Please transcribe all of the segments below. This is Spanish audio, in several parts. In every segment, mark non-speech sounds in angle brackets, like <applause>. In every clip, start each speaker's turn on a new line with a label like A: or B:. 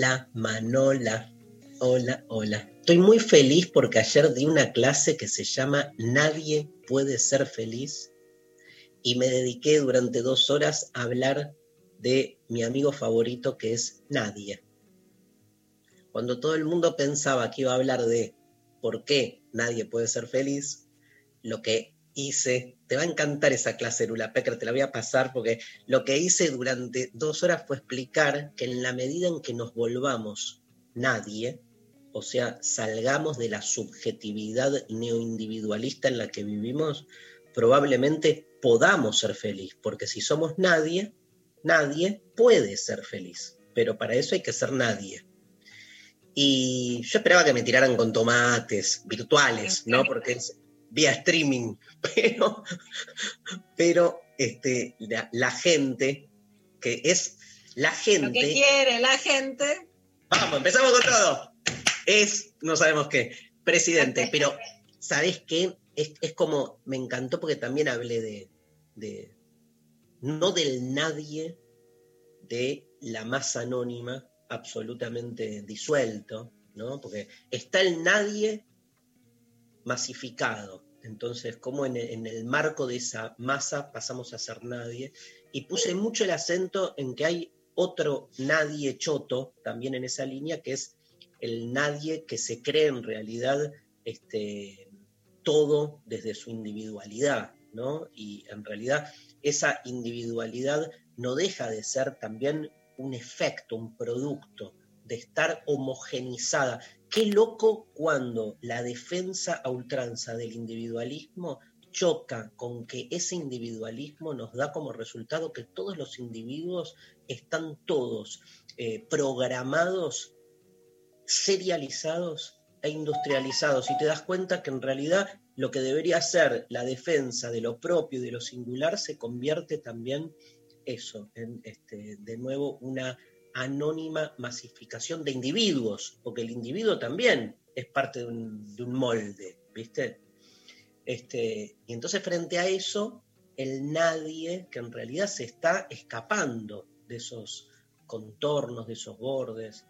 A: Hola, Manola. Hola, hola. Estoy muy feliz porque ayer di una clase que se llama Nadie puede ser feliz y me dediqué durante dos horas a hablar de mi amigo favorito que es Nadie. Cuando todo el mundo pensaba que iba a hablar de por qué nadie puede ser feliz, lo que hice, te va a encantar esa clase, Lula Pecker, te la voy a pasar porque lo que hice durante dos horas fue explicar que en la medida en que nos volvamos nadie, o sea, salgamos de la subjetividad neoindividualista en la que vivimos, probablemente podamos ser feliz, porque si somos nadie, nadie puede ser feliz, pero para eso hay que ser nadie. Y yo esperaba que me tiraran con tomates virtuales, ¿no? Porque es vía streaming, <laughs> pero, pero este, la, la gente, que es la
B: Lo
A: gente...
B: que quiere la gente.
A: Vamos, empezamos con todo. Es, no sabemos qué, presidente, pero ¿sabes qué? Es, es como, me encantó porque también hablé de, de, no del nadie, de la masa anónima, absolutamente disuelto, ¿no? Porque está el nadie masificado. Entonces, como en el, marco de esa masa pasamos a ser nadie. Y puse mucho el acento en que hay otro nadie choto también en esa línea, que es el nadie que se cree en realidad este, todo desde su individualidad, ¿no? Y en realidad esa individualidad no deja de ser también un efecto, un producto, de estar homogenizada. Qué loco cuando la defensa a ultranza del individualismo choca con que ese individualismo nos da como resultado que todos los individuos están todos eh, programados, serializados e industrializados. Y te das cuenta que en realidad lo que debería ser la defensa de lo propio y de lo singular se convierte también eso, en este, de nuevo una anónima masificación de individuos, porque el individuo también es parte de un, de un molde, ¿viste? Este, y entonces frente a eso, el nadie que en realidad se está escapando de esos contornos, de esos bordes,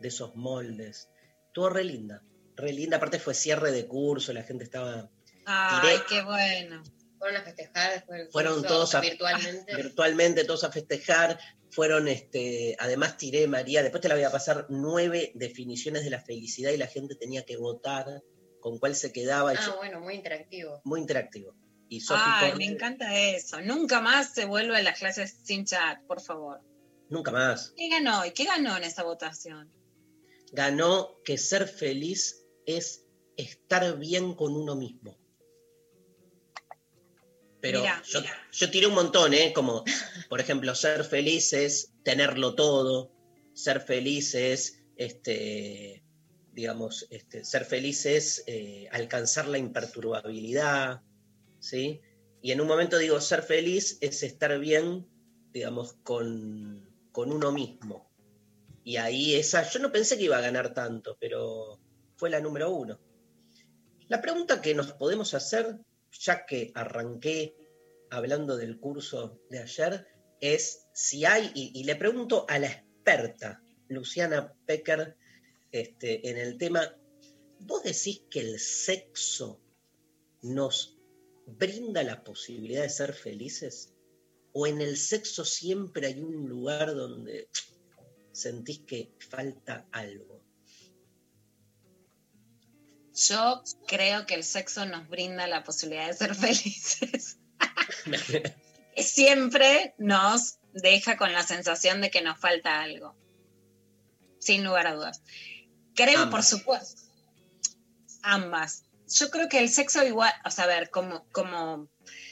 A: de esos moldes. Estuvo re linda, re linda. Aparte fue cierre de curso, la gente estaba...
B: Ay, qué bueno.
C: Fueron a festejar después del
A: Fueron todos a-
C: virtualmente.
A: virtualmente, todos a festejar. Fueron, este, además tiré, María, después te la voy a pasar, nueve definiciones de la felicidad y la gente tenía que votar con cuál se quedaba.
C: ah,
A: yo-
C: bueno, muy interactivo.
A: muy interactivo. Y
B: Ay, me encanta eso. Nunca más se vuelve a las clases sin chat, por favor.
A: nunca más.
B: ¿Qué ganó? ¿Y qué ganó en esa votación?
A: Ganó que ser feliz es estar bien con uno mismo. Pero
B: Mirá,
A: yo,
B: mirá.
A: yo tiré un montón, ¿eh? Como, por ejemplo, ser feliz es tenerlo todo, ser feliz es, este, digamos, este, ser feliz es eh, alcanzar la imperturbabilidad, ¿sí? Y en un momento digo, ser feliz es estar bien, digamos, con, con uno mismo. Y ahí esa, yo no pensé que iba a ganar tanto, pero fue la número uno. La pregunta que nos podemos hacer, ya que arranqué hablando del curso de ayer, es si hay, y, le pregunto a la experta, Luciana Pecker, este, en el tema, ¿vos decís que el sexo nos brinda la posibilidad de ser felices? o en el sexo siempre hay un lugar donde sentís que falta algo?
B: Yo creo que el sexo nos brinda la posibilidad de ser <laughs> felices. <laughs> Siempre nos deja con la sensación de que nos falta algo. Sin lugar a dudas. Creo, por supuesto, ambas. Yo creo que el sexo igual, o sea, a ver, como, como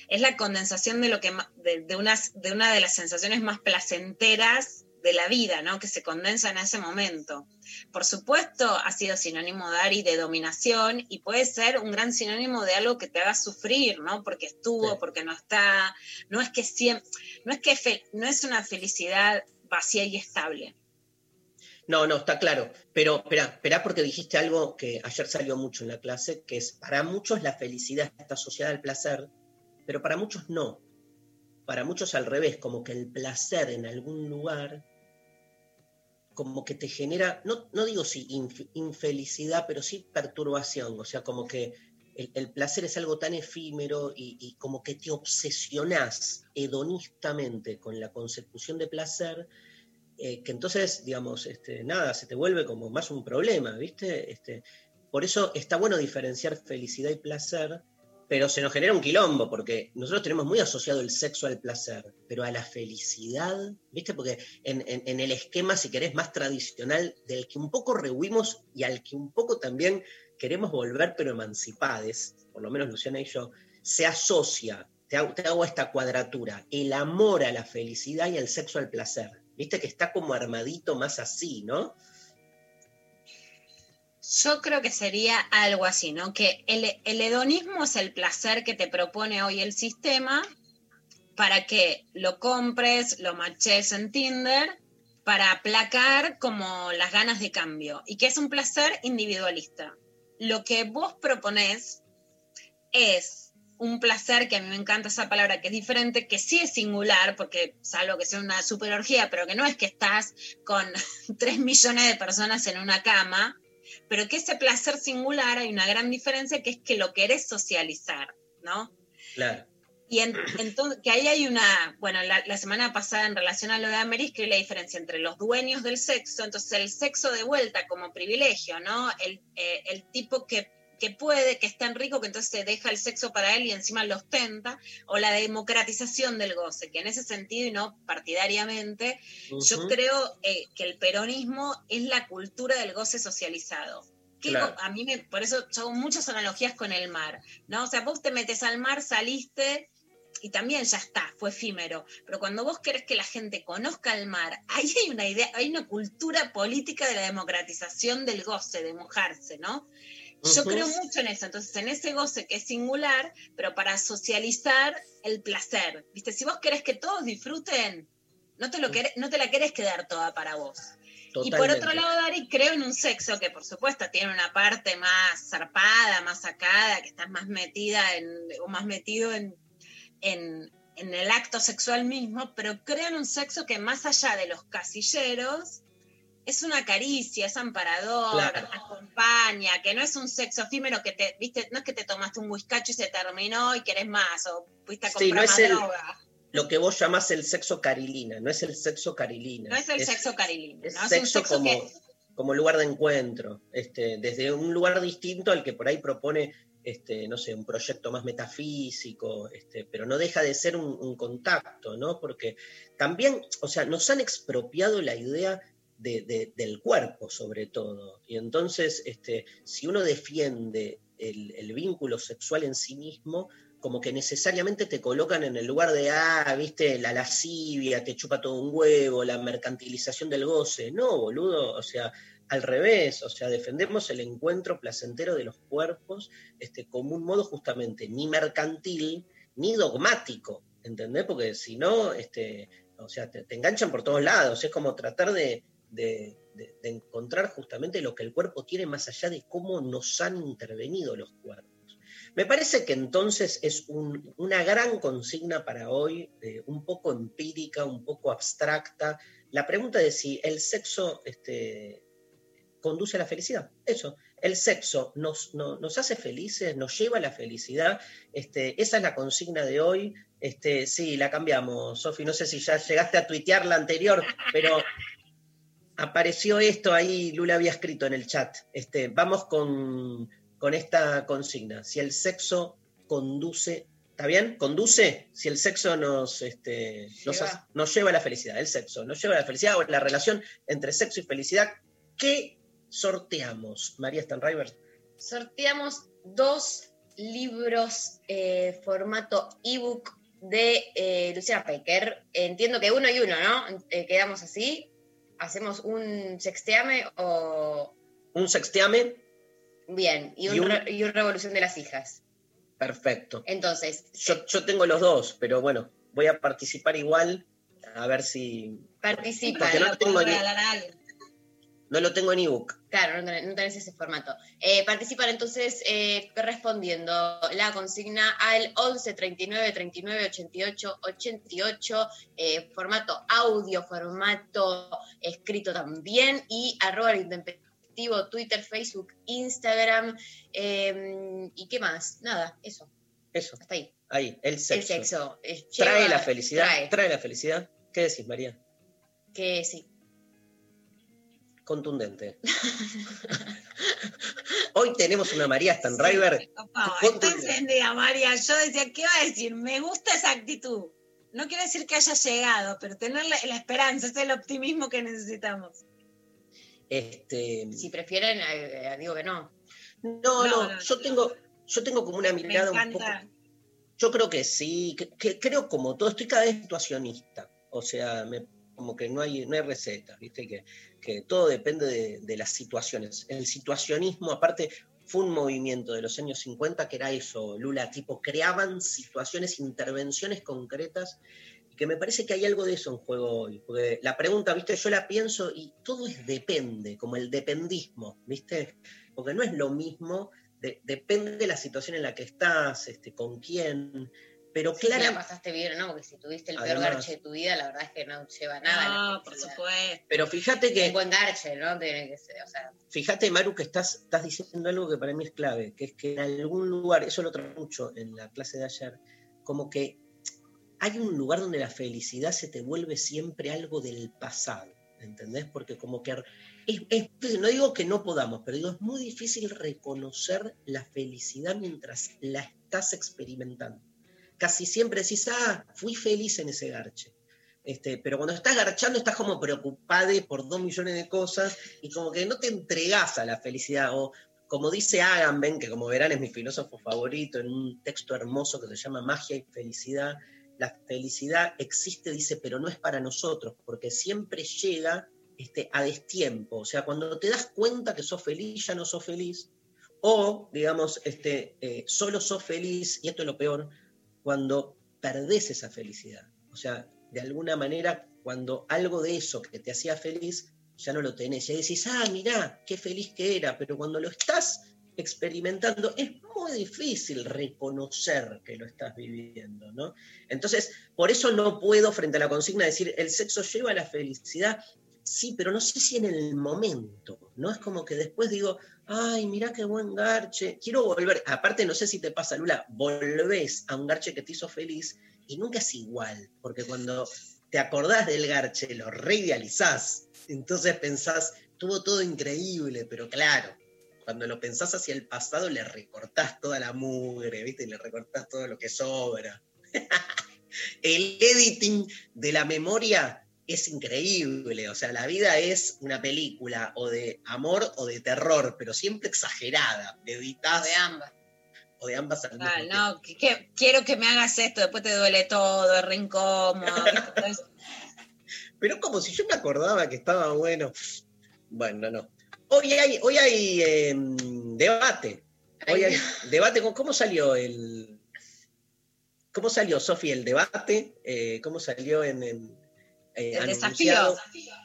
B: es la condensación de lo que de, de unas, de una de las sensaciones más placenteras de la vida, ¿no? Que se condensa en ese momento. Por supuesto, ha sido sinónimo de Ari de dominación y puede ser un gran sinónimo de algo que te haga sufrir, ¿no? Porque estuvo,
A: Sí.
B: porque no está. No es que siempre, no es que fe- no es una felicidad vacía y estable.
A: No, no, está claro. Pero espera, espera porque dijiste algo que ayer salió mucho en la clase, que es para muchos la felicidad está asociada al placer, pero para muchos no. Para muchos al revés, como que el placer en algún lugar, como que te genera, no, no digo si inf- infelicidad, pero sí perturbación. O sea, como que el, placer es algo tan efímero y, y como que te obsesionás hedonistamente con la consecución de placer eh, que entonces, digamos, este, nada, se te vuelve como más un problema, ¿viste? Este, por eso está bueno diferenciar felicidad y placer, pero se nos genera un quilombo, porque nosotros tenemos muy asociado el sexo al placer, pero a la felicidad, ¿viste? Porque en, el esquema, si querés, más tradicional, del que un poco rehuimos y al que un poco también queremos volver, pero emancipades, por lo menos Luciana y yo, se asocia, te hago, te hago esta cuadratura, el amor a la felicidad y el sexo al placer. Viste que está como armadito más así, ¿no?
B: Yo creo que sería algo así, ¿no? Que el, el hedonismo es el placer que te propone hoy el sistema para que lo compres, lo maches en Tinder, para aplacar como las ganas de cambio, y que es un placer individualista. Lo que vos proponés es un placer, que a mí me encanta esa palabra, que es diferente, que sí es singular, porque salvo que sea una superorgía, pero que no es que estás con <laughs> 3 millones de personas en una cama, pero que ese placer singular hay una gran diferencia que es que lo querés socializar, ¿no?
A: Claro.
B: Y en- entonces, que ahí hay una, bueno, la, la semana pasada en relación a lo de Ameris, que hay la diferencia entre los dueños del sexo, entonces el sexo de vuelta como privilegio, ¿no? El, eh, el tipo que, que puede, que es tan rico que entonces se deja el sexo para él y encima lo ostenta, o la democratización del goce, que en ese sentido y no partidariamente, yo creo eh, que el peronismo es la cultura del goce socializado. Que
A: Claro.
B: a mí me, por eso yo hago muchas analogías con el mar, ¿no? O sea, vos te metes al mar, saliste y también ya está, fue efímero. Pero cuando vos querés que la gente conozca el mar, ahí hay una idea, hay una cultura política de la democratización del goce, de mojarse, ¿no? Yo creo mucho en eso. Entonces, en ese goce que es singular, pero para socializar el placer. ¿Viste? Si vos querés que todos disfruten, no te, lo querés- no te la querés quedar toda para vos. Y por otro lado, Dari, creo en un sexo que por supuesto tiene una parte más zarpada, más sacada, que estás más metida en, o más metido en, en, en el acto sexual mismo, pero creo en un sexo que más allá de los casilleros, es una caricia, es amparador,
A: Claro.
B: acompaña, que no es un sexo efímero que te, viste, no es que te tomaste un whiskacho y se terminó y querés más, o fuiste a
A: Sí,
B: comprar
A: no es
B: más
A: el-
B: droga.
A: Lo que vos llamás el sexo carilina, no es el sexo carilina.
B: No es el sexo carilino,
A: es
B: ¿no? Es un
A: sexo
B: sexo
A: como,
B: que
A: como lugar de encuentro, este, desde un lugar distinto al que por ahí propone, este, no sé, un proyecto más metafísico, este, pero no deja de ser un, un contacto, ¿no? Porque también, o sea, nos han expropiado la idea de- de- del cuerpo, sobre todo. Y entonces, este, si uno defiende el, el vínculo sexual en sí mismo, como que necesariamente te colocan en el lugar de, ah, viste, la lascivia, te chupa todo un huevo, la mercantilización del goce. No, boludo, o sea, al revés, o sea, defendemos el encuentro placentero de los cuerpos este, como un modo justamente ni mercantil ni dogmático, ¿entendés? Porque si no, este, o sea, te, te enganchan por todos lados, es como tratar de, de- encontrar justamente lo que el cuerpo tiene más allá de cómo nos han intervenido los cuerpos. Me parece que entonces es un- una gran consigna para hoy, eh, un poco empírica, un poco abstracta, la pregunta de si el sexo este, conduce a la felicidad. Eso, el sexo nos, no- nos hace felices, nos lleva a la felicidad. Este, esa es la consigna de hoy. Este, sí, la cambiamos, Sofi. No sé si ya llegaste a tuitear la anterior, pero apareció esto ahí, Lula había escrito en el chat. Este, vamos con, con esta consigna. Si el sexo conduce, ¿está bien? ¿Conduce? Si el sexo nos, este, nos,
C: Lleva.
A: hace- nos lleva a la felicidad, el sexo nos lleva a la felicidad o la relación entre sexo y felicidad, ¿qué sorteamos, María Stanriver?
C: Sorteamos dos libros eh, formato ebook de eh, Luciana Pecker. Entiendo que uno y uno, ¿no? Eh, quedamos así. Hacemos un sexteame o.
A: Un sexteame,
C: Bien, y un,
A: Y un-
C: re- y un Revolución de las Hijas.
A: perfecto.
C: Entonces,
A: Yo, yo tengo los dos, pero bueno, voy a participar igual, a ver si...
C: participan.
A: Porque no tengo ni-. No lo tengo en ebook.
C: Claro, no tenés, no tenés ese formato. Eh, participan entonces eh, respondiendo la consigna al 11 39 39 88 88, eh, formato audio, formato escrito también, y arroba el intempestivo, Twitter, Facebook, Instagram, eh, y qué más, nada, eso,
A: Eso,
C: hasta ahí.
A: ahí, el sexo.
C: El sexo. eh,
A: Trae la felicidad,
C: trae,
A: trae. la felicidad. ¿Qué decís, María?
C: que sí.
A: Contundente. <laughs> Hoy tenemos una María Stanriver. Contundente.
B: está encendida, María. Yo decía, ¿qué va a decir? Me gusta esa actitud. No quiere decir que haya llegado, pero tener la, la esperanza, es el optimismo que necesitamos.
A: Este,
C: Si prefieren, eh, eh, digo que no.
A: no,
B: No,
A: no,
B: no,
A: yo
B: no.
A: tengo, yo tengo como una
B: Me
A: mirada un poco.
B: encanta.
A: Yo creo que sí, que, que creo como todo, estoy cada vez situacionista. O sea, me- como que no hay, no hay recetas, ¿viste? Que, que todo depende de, las situaciones. El situacionismo, aparte, fue un movimiento de los años 50 que era eso, Lula, tipo, creaban situaciones, intervenciones concretas, y que me parece que hay algo de eso en juego hoy. Porque la pregunta, ¿viste? Yo la pienso y todo es depende, como el dependismo, ¿viste? Porque no es lo mismo, de- depende de la situación en la que estás, este, con quién, pero
C: Si la
A: claro,
C: pasaste bien no, porque si tuviste el peor garche de tu vida, la verdad es que no lleva nada. a la
B: No, por supuesto.
A: pero fíjate que
C: Un buen garche, ¿no? Tiene que ser, o sea,
A: Fíjate, Maru, que estás, estás diciendo algo que para mí es clave, que es que en algún lugar, eso lo traje mucho en la clase de ayer, como que hay un lugar donde la felicidad se te vuelve siempre algo del pasado, ¿entendés? Porque como que es- es- no digo que no podamos, pero digo, es muy difícil reconocer la felicidad mientras la estás experimentando. Casi siempre decís, ah, fui feliz en ese garche. Este, pero cuando estás garchando estás como preocupado por dos millones de cosas y como que no te entregás a la felicidad. O como dice Agamben, que como verán es mi filósofo favorito, en un texto hermoso que se llama Magia y Felicidad, la felicidad existe, dice, pero no es para nosotros, porque siempre llega este, a destiempo. O sea, cuando te das cuenta que sos feliz, ya no sos feliz. O, digamos, este, eh, solo sos feliz, y esto es lo peor, cuando perdés esa felicidad. O sea, de alguna manera, cuando algo de eso que te hacía feliz, ya no lo tenés. Y decís, ah, mirá, qué feliz que era, pero cuando lo estás experimentando, es muy difícil reconocer que lo estás viviendo, ¿no? Entonces, por eso no puedo, frente a la consigna, decir, el sexo lleva a la felicidad, sí, pero no sé si en el momento, ¿no? Es como que después digo, ay, mirá qué buen garche, quiero volver, aparte no sé si te pasa, Lula, volvés a un garche que te hizo feliz y nunca es igual, porque cuando te acordás del garche, lo reidealizás, entonces pensás, tuvo todo increíble, pero claro, cuando lo pensás hacia el pasado le recortás toda la mugre, ¿viste? Le recortás todo lo que sobra. <laughs> el editing de la memoria es increíble, o sea, la vida es una película o de amor o de terror, pero siempre exagerada,
C: de ambas.
A: o de ambas al mismo
B: Ah,
A: tiempo.
B: no, que, que- quiero que me hagas esto, después te duele todo, es re incómodo. <laughs> Entonces,
A: Pero como si yo me acordaba que estaba bueno. Bueno, no. Hoy hay, hoy hay eh, debate. Hoy hay debate. ¿Cómo- ¿Cómo salió el. ¿Cómo salió, Sofi, el debate? Eh, ¿Cómo salió en. en, eh,
B: El desafío.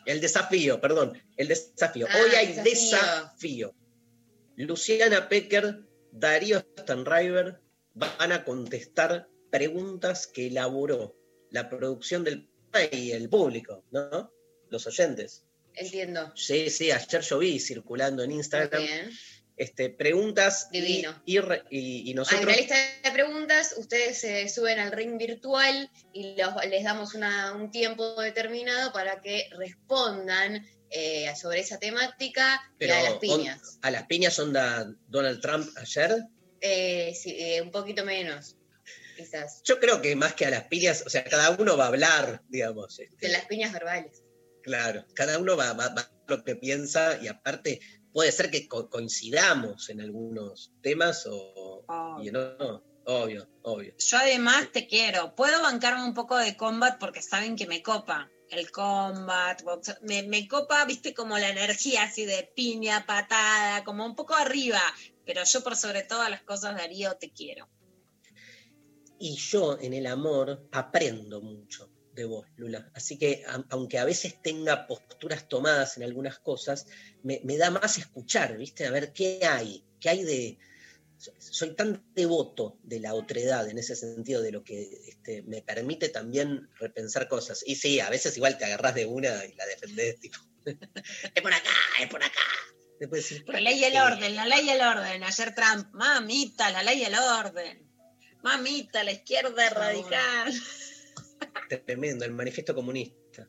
A: El desafío, perdón. El desafío.
C: Ah,
A: Hoy hay
C: desafío.
A: desafío. Luciana Pecker, Darío Stanriver van a contestar preguntas que elaboró la producción del programa y el público, ¿no? Los oyentes.
C: Entiendo.
A: Sí, sí, ayer yo vi circulando en Instagram
C: bien.
A: Este, preguntas y,
C: Divino.
A: y y- y
C: Hay
A: nosotros...
C: una lista de preguntas, ustedes se suben al ring virtual y los- les damos una- un tiempo determinado para que respondan eh, sobre esa temática
A: Pero
C: y a las
A: on-
C: piñas.
A: a las piñas onda Donald Trump ayer.
C: Eh, sí, eh, un poquito menos, quizás,
A: Yo creo que más que a las piñas, o sea, cada uno va a hablar, digamos. este,
C: de las piñas verbales.
A: Claro, cada uno va, va, va a lo que piensa y aparte puede ser que co- coincidamos en algunos temas o en otros. Obvio, obvio.
B: Yo además te quiero. Puedo bancarme un poco de combat porque saben que me copa. El combat, box- me, me copa, viste, como la energía así de piña, patada, como un poco arriba. Pero yo por sobre todas las cosas, Darío, te quiero.
A: Y yo en el amor aprendo mucho de vos, Lula. Así que a- aunque a veces tenga posturas tomadas en algunas cosas, me, me da más escuchar, ¿viste? A ver qué hay, qué hay de... Soy tan devoto de la otredad en ese sentido, de lo que este, me permite también repensar cosas. Y sí, a veces igual te agarrás de una y la defendés, tipo, <laughs> es por acá, es por acá. Después decís,
B: La ley y el orden, la ley y el orden. Ayer Trump, mamita, la ley y el orden. Mamita, la izquierda radical.
A: Tremendo, el manifiesto comunista.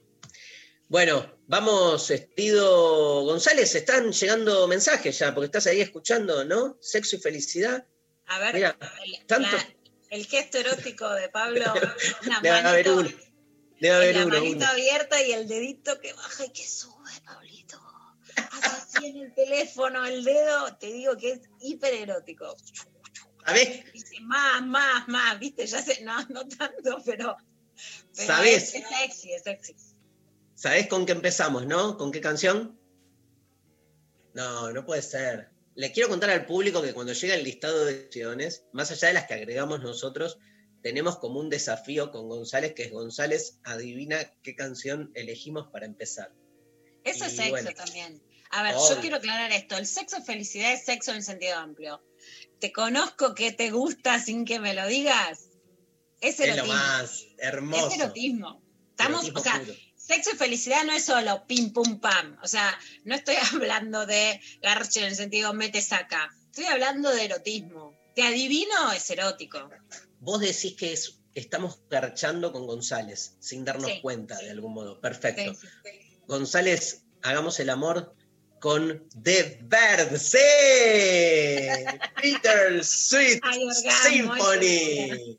A: Bueno, vamos, Estido González, están llegando mensajes ya, porque estás ahí escuchando, ¿no? Sexo y felicidad.
B: A ver,
A: Mira,
B: el,
A: tanto-
B: la- el gesto erótico de Pablo, <laughs> la
A: Debe haber
B: manito,
A: uno. Debe haber
B: la
A: uno,
B: manito
A: uno.
B: abierta y el dedito que baja y que sube, Pablito. Así en el teléfono, el dedo, te digo que es hiper erótico.
A: ¿Sabés?
B: Dice, más, más, más, viste, ya sé, no, no tanto, pero, pero
A: ¿Sabés?
B: Es, es sexy, es sexy.
A: ¿Sabés con qué empezamos, no? ¿Con qué canción? No, no puede ser. Le quiero contar al público que cuando llega el listado de canciones, más allá de las que agregamos nosotros, tenemos como un desafío con González, que es González, adivina qué canción elegimos para empezar.
B: Eso
A: Y
B: es sexo
A: bueno.
B: también. A ver, yo quiero aclarar esto. El sexo felicidad es sexo en el sentido amplio. Te conozco que te gusta sin que me lo digas. Es
A: Es lo
B: erotismo.
A: más hermoso.
B: Es erotismo. Estamos,
A: Erotismo
B: o sea,
A: puro.
B: sexo y felicidad no es solo pim pum pam. O sea, no estoy <laughs> hablando de garche en el sentido mete saca. Estoy hablando de erotismo. Te adivino es erótico.
A: Vos decís que es- estamos garchando con González, sin darnos
B: Sí,
A: cuenta
B: sí.
A: de algún modo. Perfecto.
B: Sí.
A: González, hagamos el amor con The Bird. ¡Sí! <laughs> Peter Sweet Symphony.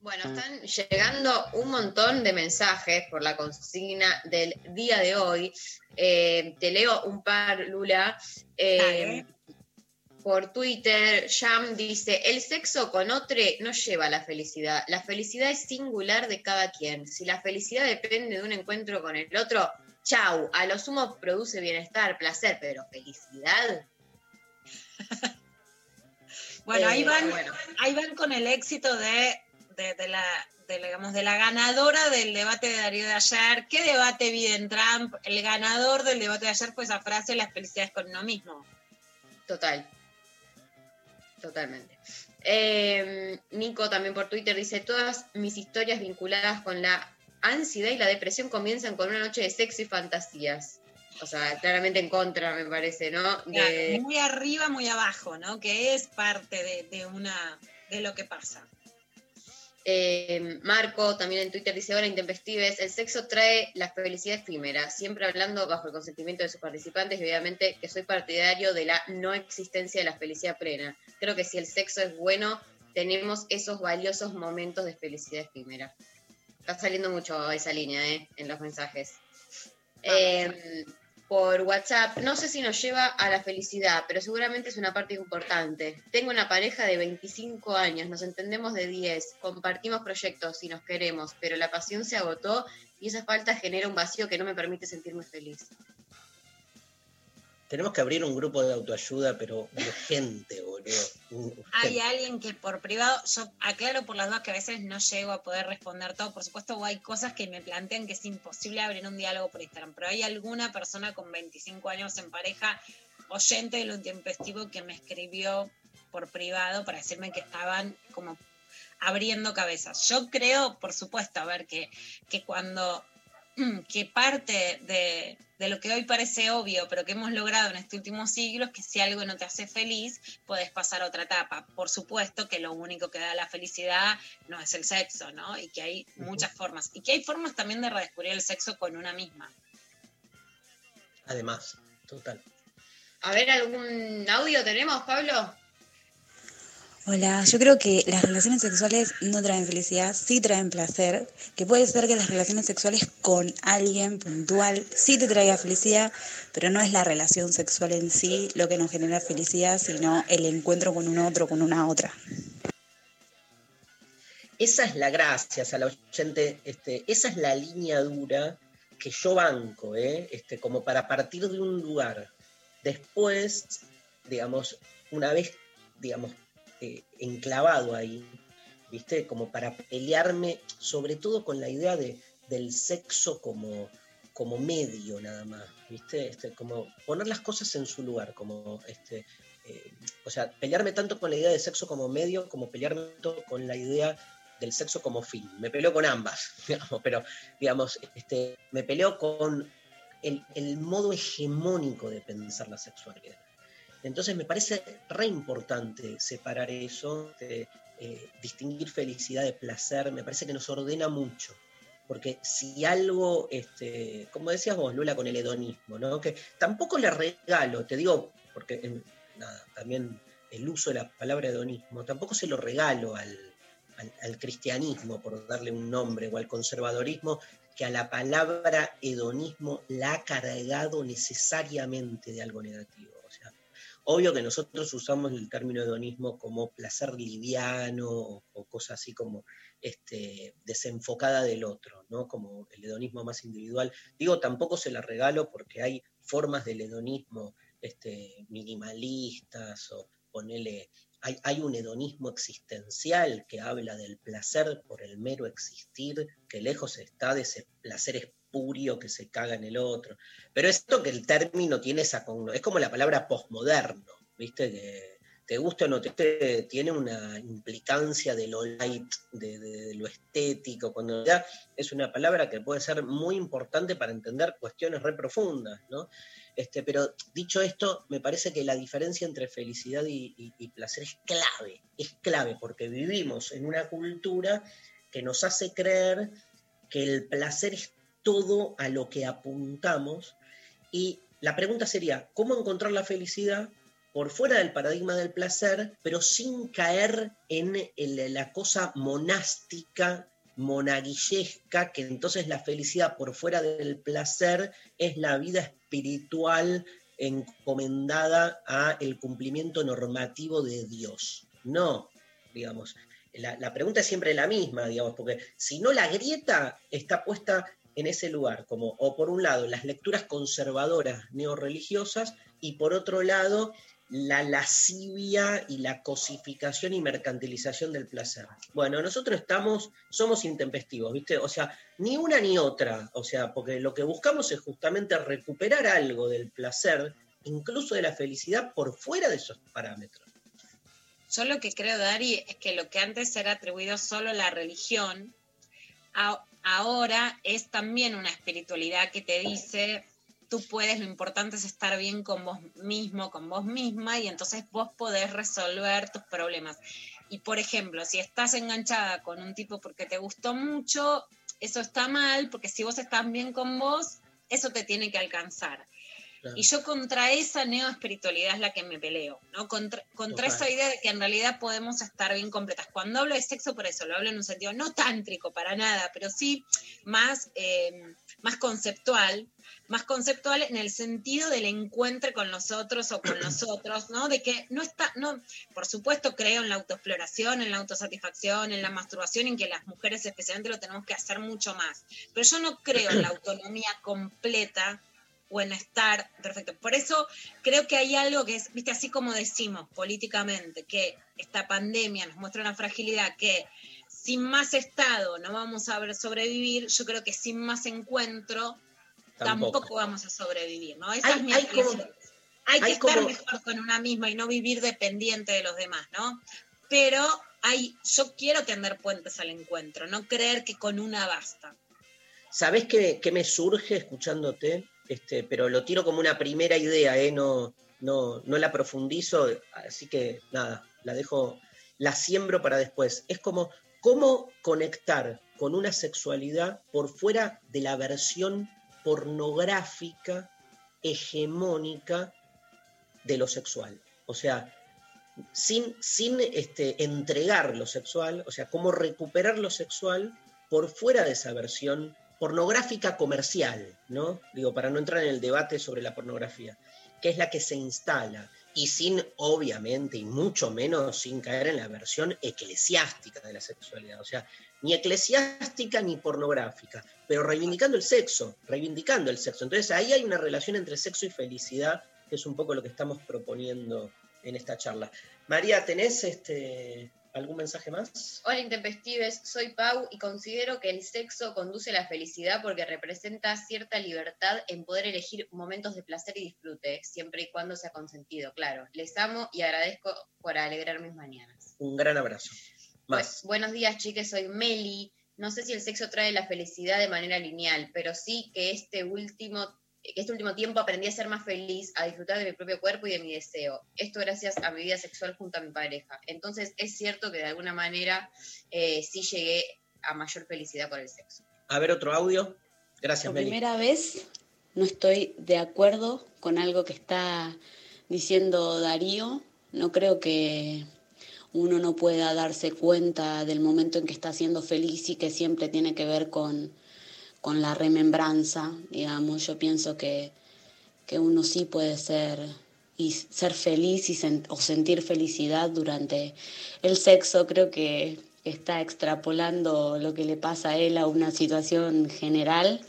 C: Bueno, están llegando un montón de mensajes por la consigna del día de hoy. Eh, te leo un par, Lula. Eh, por Twitter, Jam dice, el sexo con otro no lleva a la felicidad. La felicidad es singular de cada quien. Si la felicidad depende de un encuentro con el otro, chau, a lo sumo produce bienestar, placer, pero felicidad. <laughs>
B: Bueno, ahí
C: Eh,
B: van,
C: bueno.
B: ahí van con el éxito de, de, de la, de, digamos, de la ganadora del debate de Darío de ayer. ¿Qué debate bien Trump? El ganador del debate de ayer fue esa frase, la felicidad es con uno mismo.
C: Total. Totalmente. Eh, Nico también por Twitter dice, todas mis historias vinculadas con la ansiedad y la depresión comienzan con una noche de sexo y fantasías. O sea, claramente en contra, me parece, ¿no? De-
B: Claro, muy arriba, muy abajo, ¿no? Que es parte de, de una de lo que pasa.
C: Eh, Marco también en Twitter dice, hola intempestives, el sexo trae la felicidad efímera, siempre hablando bajo el consentimiento de sus participantes y obviamente que soy partidario de la no existencia de la felicidad plena. Creo que si el sexo es bueno, tenemos esos valiosos momentos de felicidad efímera. Está saliendo mucho esa línea ¿eh? en los mensajes. Eh, por WhatsApp, no sé si nos lleva a la felicidad, pero seguramente es una parte importante. Tengo una pareja de 25 años, nos entendemos de 10, compartimos proyectos y nos queremos, pero la pasión se agotó y esa falta genera un vacío que no me permite sentirme feliz.
A: Tenemos que abrir un grupo de autoayuda, pero urgente, boludo. Urgente.
B: Hay alguien que por privado, yo aclaro por las dudas que a veces no llego a poder responder todo, por supuesto, o hay cosas que me plantean que es imposible abrir un diálogo por Instagram, pero hay alguna persona con 25 años en pareja, oyente de lo intempestivo, que me escribió por privado para decirme que estaban como abriendo cabezas. Yo creo, por supuesto, a ver, que, que cuando <clears throat> que parte de, de lo que hoy parece obvio, pero que hemos logrado en este último siglo, es que si algo no te hace feliz, puedes pasar a otra etapa. Por supuesto que lo único que da la felicidad no es el sexo, ¿no? Y que hay muchas formas. Y que hay formas también de redescubrir el sexo con una misma.
A: Además, total.
C: A ver, ¿algún audio tenemos, Pablo?
D: Hola, yo creo que las relaciones sexuales no traen felicidad, sí traen placer, que puede ser que las relaciones sexuales con alguien puntual sí te traiga felicidad, pero no es la relación sexual en sí lo que nos genera felicidad, sino el encuentro con un otro, con una otra.
A: Esa es la gracia, a la oyente, este, esa es la línea dura que yo banco, ¿eh? este, como para partir de un lugar. Después, digamos, una vez, digamos, eh, enclavado ahí, ¿viste? Como para pelearme, sobre todo con la idea de, del sexo como, como medio nada más, ¿viste? Este, como poner las cosas en su lugar, como este, eh, o sea, pelearme tanto con la idea de sexo como medio, como pelearme tanto con la idea del sexo como fin. Me peleo con ambas, <laughs> digamos, pero digamos, este, me peleo con el, el modo hegemónico de pensar la sexualidad. Entonces me parece re importante separar eso, de, eh, distinguir felicidad de placer, me parece que nos ordena mucho. Porque si algo, este, como decías vos, Lula, con el hedonismo, ¿no? que tampoco le regalo, te digo, porque nada, también el uso de la palabra hedonismo, tampoco se lo regalo al, al- al cristianismo, por darle un nombre, o al conservadorismo, que a la palabra hedonismo la ha cargado necesariamente de algo negativo. Obvio que nosotros usamos el término hedonismo como placer liviano o, o cosa así como este, desenfocada del otro, ¿no? Como el hedonismo más individual. Digo, tampoco se la regalo porque hay formas del hedonismo este, minimalistas o ponele. Hay, hay un hedonismo existencial que habla del placer por el mero existir, que lejos está de ese placer espurio que se caga en el otro. Pero es esto que el término tiene esa es como la palabra posmoderno, ¿viste? Que te gusta o no te guste, tiene una implicancia de lo light, de, lo estético, cuando realidad es una palabra que puede ser muy importante para entender cuestiones re profundas, ¿no? Este, pero dicho esto, me parece que la diferencia entre felicidad y- y placer es clave, es clave, porque vivimos en una cultura que nos hace creer que el placer es todo a lo que apuntamos y la pregunta sería, ¿cómo encontrar la felicidad por fuera del paradigma del placer, pero sin caer en la cosa monástica, monaguillesca, que entonces la felicidad por fuera del placer es la vida espiritual encomendada a el cumplimiento normativo de Dios? No, digamos, la, la pregunta es siempre la misma, digamos, porque si no la grieta está puesta en ese lugar, como o por un lado las lecturas conservadoras neorreligiosas y por otro lado la lascivia y la cosificación y mercantilización del placer. Bueno, nosotros estamos, somos intempestivos, ¿viste? O sea, ni una ni otra, o sea, porque lo que buscamos es justamente recuperar algo del placer, incluso de la felicidad, por fuera de esos parámetros.
B: Yo lo que creo, Dari, es que lo que antes era atribuido solo a la religión, a- ahora es también una espiritualidad que te dice, tú puedes, lo importante es estar bien con vos mismo, con vos misma, y entonces vos podés resolver tus problemas. Y por ejemplo, si estás enganchada con un tipo porque te gustó mucho, eso está mal, porque si vos estás bien con vos, eso te tiene que alcanzar.
A: Claro.
B: Y yo contra esa neoespiritualidad es la que me peleo, ¿no? Contra, contra esa idea de que en realidad podemos estar bien completas. Cuando hablo de sexo, por eso lo hablo en un sentido no tántrico para nada, pero sí más, eh, más conceptual, más conceptual en el sentido del encuentro con los otros o con nosotros, <clears throat> ¿no? De que no está, no, por supuesto creo en la autoexploración, en la autosatisfacción, en la masturbación, en que las mujeres especialmente lo tenemos que hacer mucho más. Pero yo no creo en la <clears throat> autonomía completa o en estar perfecto. Por eso creo que hay algo que es, viste, así como decimos políticamente, que esta pandemia nos muestra una fragilidad que sin más Estado no vamos a ver sobrevivir, yo creo que sin más encuentro tampoco,
A: Tampoco.
B: vamos a sobrevivir, ¿no? Esa
A: Hay-
B: es mi
A: hay como-.
B: Hay que
A: hay
B: estar
A: como-
B: mejor con una misma y no vivir dependiente de los demás, ¿no? Pero hay, yo quiero tender puentes al encuentro, no creer que con una basta.
A: ¿Sabés qué, qué me surge escuchándote? Este, pero lo tiro como una primera idea, ¿eh? no, la profundizo, así que nada, la dejo, la siembro para después. Es como cómo conectar con una sexualidad por fuera de la versión pornográfica, hegemónica de lo sexual. O sea, sin, sin este, entregar lo sexual, o sea, cómo recuperar lo sexual por fuera de esa versión pornográfica comercial, ¿no? Digo, para no entrar en el debate sobre la pornografía, que es la que se instala, y sin, obviamente, y mucho menos sin caer en la versión eclesiástica de la sexualidad, o sea, ni eclesiástica ni pornográfica, pero reivindicando el sexo, reivindicando el sexo. Entonces ahí hay una relación entre sexo y felicidad, que es un poco lo que estamos proponiendo en esta charla. María, ¿tenés este, algún mensaje más?
C: Hola intempestives, soy Pau y considero que el sexo conduce a la felicidad porque representa cierta libertad en poder elegir momentos de placer y disfrute, siempre y cuando sea consentido, claro. Les amo y agradezco por alegrar mis mañanas.
A: Un gran abrazo. Más.
C: Bu- buenos días, chiques, soy Meli. No sé si el sexo trae la felicidad de manera lineal, pero sí que este último que este último tiempo aprendí a ser más feliz, a disfrutar de mi propio cuerpo y de mi deseo. Esto gracias a mi vida sexual junto a mi pareja. Entonces es cierto que de alguna manera eh, sí llegué a mayor felicidad por el sexo.
A: A ver otro audio. Gracias,
E: Por
A: Meli.
E: primera vez no estoy de acuerdo con algo que está diciendo Darío. No creo que uno no pueda darse cuenta del momento en que está siendo feliz y que siempre tiene que ver con, con la remembranza, digamos. Yo pienso que, que uno sí puede ser y ser feliz y o sentir felicidad durante el sexo. Creo que está extrapolando lo que le pasa a él a una situación general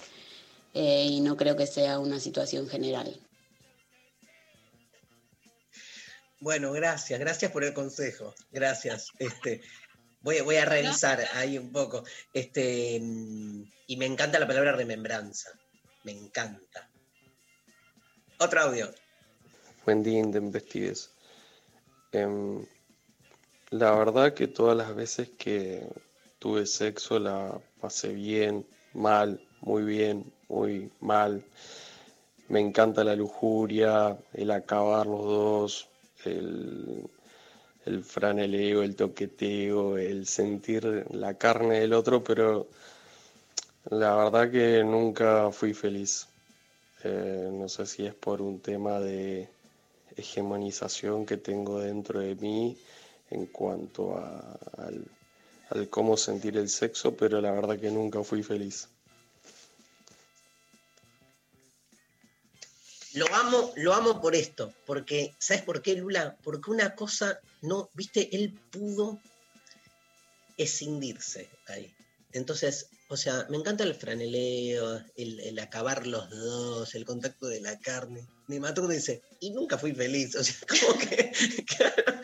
E: eh, y no creo que sea una situación general.
A: Bueno, gracias, gracias por el consejo. Gracias. Este, voy, voy a revisar ahí un poco. Este, y me encanta la palabra remembranza. Me encanta. Otro audio.
F: Buen día, Intempestives. Em, la verdad que todas las veces que tuve sexo la pasé bien, mal, muy bien, muy mal. Me encanta la lujuria, el acabar los dos, el, el franeleo, el toqueteo, el sentir la carne del otro, pero la verdad que nunca fui feliz. Eh, no sé si es por un tema de hegemonización que tengo dentro de mí en cuanto a- al, al cómo sentir el sexo, pero la verdad que nunca fui feliz.
A: Lo amo, lo amo por esto, porque, ¿sabes por qué, Lula? Porque una cosa, no, viste, él pudo escindirse ahí. Entonces, o sea, me encanta el franeleo, el, el acabar los dos, el contacto de la carne. Me mató dice, y nunca fui feliz. <laughs> O sea, como que, claro.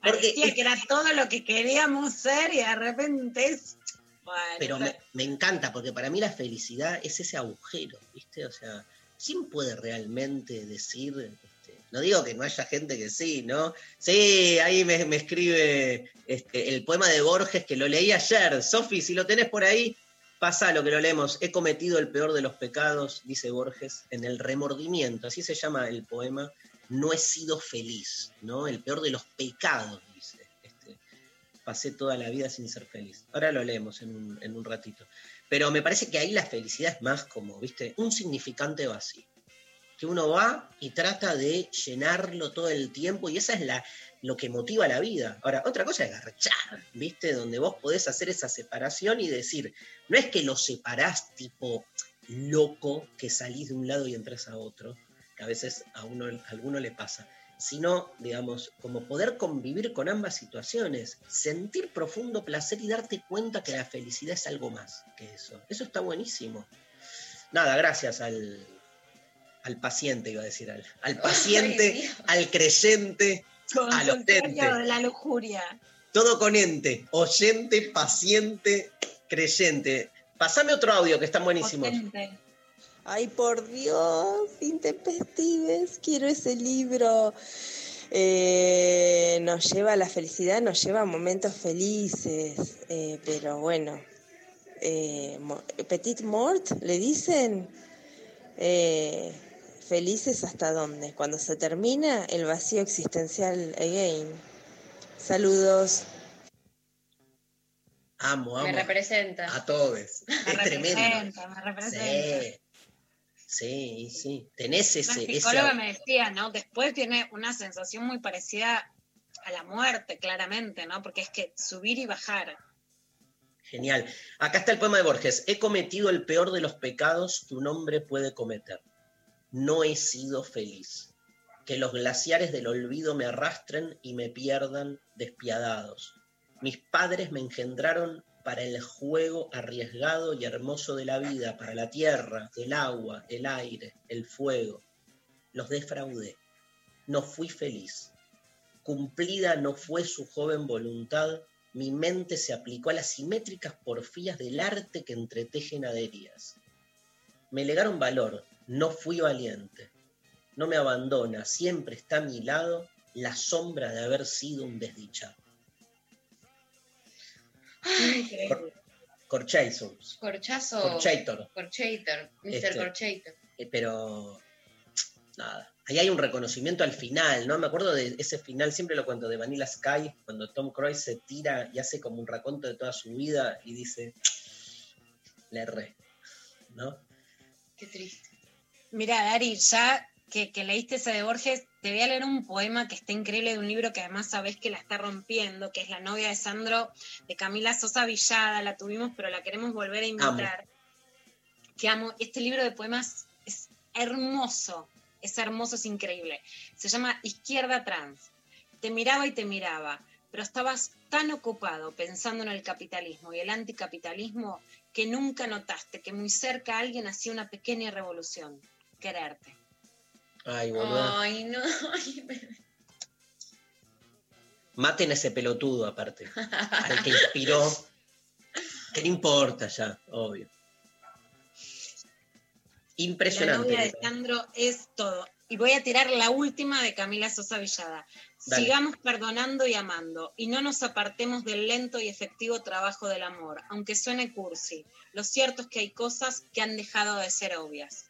B: Parecía que era todo lo que queríamos ser y de repente es. Bueno,
A: Pero me, me encanta, porque para mí la felicidad es ese agujero, ¿viste? O sea, ¿quién puede realmente decir, no digo que no haya gente que sí, ¿no? Sí, ahí me, escribe este, el poema de Borges que lo leí ayer. Sofi, si lo tenés por ahí, pasa lo que lo leemos. He cometido el peor de los pecados, dice Borges, en el remordimiento, así se llama el poema. No he sido feliz, ¿no? El peor de los pecados, dice. Este, pasé toda la vida sin ser feliz. Ahora lo leemos en un, en un ratito. Pero me parece que ahí la felicidad es más como, ¿viste? Un significante vacío. Que uno va y trata de llenarlo todo el tiempo y esa es la, lo que motiva la vida. Ahora, otra cosa es garchar, ¿viste? Donde vos podés hacer esa separación y decir, no es que lo separás tipo loco, que salís de un lado y entras a otro, que a veces a, uno, a alguno le pasa, sino, digamos, como poder convivir con ambas situaciones, sentir profundo placer y darte cuenta que la felicidad es algo más que eso. Eso está buenísimo. nada, gracias al, al paciente, iba a decir, al, al <laughs> paciente, al creyente, al oyente.
B: de la lujuria.
A: Todo con ente, oyente, paciente, creyente. Pasame otro audio que están buenísimos.
B: Potente.
G: Ay, por Dios, intempestives, quiero ese libro. Eh, nos lleva a la felicidad, nos lleva a momentos felices, eh, pero bueno, eh, Petit Mort, le dicen, Eh, felices hasta dónde, cuando se termina el vacío existencial again. Saludos.
A: Amo, amo.
C: Me representa.
A: A todos.
B: Me
A: Es tremendo.
B: representa, me representa.
A: Sí. Sí, sí. Tenés
B: La
A: ese.
B: psicóloga
A: esa-
B: me decía, ¿no? Después tiene una sensación muy parecida a la muerte, claramente, ¿no? Porque es que subir y bajar.
A: Genial. Acá está el poema de Borges. He cometido el peor de los pecados que un hombre puede cometer. No he sido feliz. Que los glaciares del olvido me arrastren y me pierdan despiadados. Mis padres me engendraron para el juego arriesgado y hermoso de la vida, para la tierra, el agua, el aire, el fuego. Los defraudé. No fui feliz. Cumplida no fue su joven voluntad, mi mente se aplicó a las simétricas porfías del arte que entretejen aderías. Me legaron valor, no fui valiente. No me abandona, siempre está a mi lado la sombra de haber sido un desdichado.
B: Increíble.
A: Corchazons,
C: Corchazo.
A: Corchator,
C: Corchator. Mr.
A: Este.
C: Corchator.
A: eh, pero nada. Ahí hay un reconocimiento al final, ¿no? Me acuerdo de ese final, siempre lo cuento, de Vanilla Sky, cuando Tom Cruise se tira y hace como un raconto de toda su vida y dice, le erré, ¿no?
C: Qué triste.
B: Mira, Dari, ya que, que leíste ese de Borges, te voy a leer un poema que está increíble de un libro que además sabés que la está rompiendo, que es La novia de Sandro, de Camila Sosa Villada. La tuvimos, pero la queremos volver a invitar. Que amo. Este libro de poemas es hermoso. Es hermoso, es increíble. Se llama Izquierda Trans. Te miraba y te miraba, pero estabas tan ocupado pensando en el capitalismo y el anticapitalismo que nunca notaste que muy cerca alguien hacía una pequeña revolución. Quererte.
A: Ay, boludo.
C: Ay, no. <laughs> Ay,
A: Maten a ese pelotudo, aparte. Al que inspiró. Que no importa ya, obvio.
B: La
A: Impresionante.
B: novia de Sandro es todo. Y voy a tirar la última de Camila Sosa Villada.
A: Dale.
B: Sigamos perdonando y amando, y no nos apartemos del lento y efectivo trabajo del amor, aunque suene cursi. Lo cierto es que hay cosas que han dejado de ser obvias.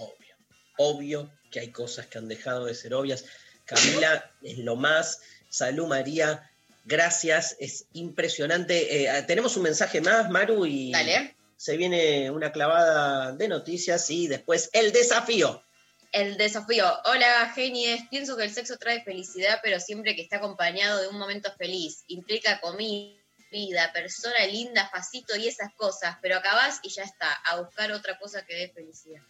A: Obvio. Obvio que hay cosas que han dejado de ser obvias. Camila <laughs> es lo más. Salud, María. Gracias. Es impresionante. Eh, tenemos un mensaje más, Maru, y
C: Dale.
A: se viene una clavada de noticias y después el desafío.
C: El desafío. Hola, genies. Pienso que el sexo trae felicidad, pero siempre que está acompañado de un momento feliz. Implica comida, vida, persona linda, facito y esas cosas, pero acabás y ya está, a buscar otra cosa que dé felicidad.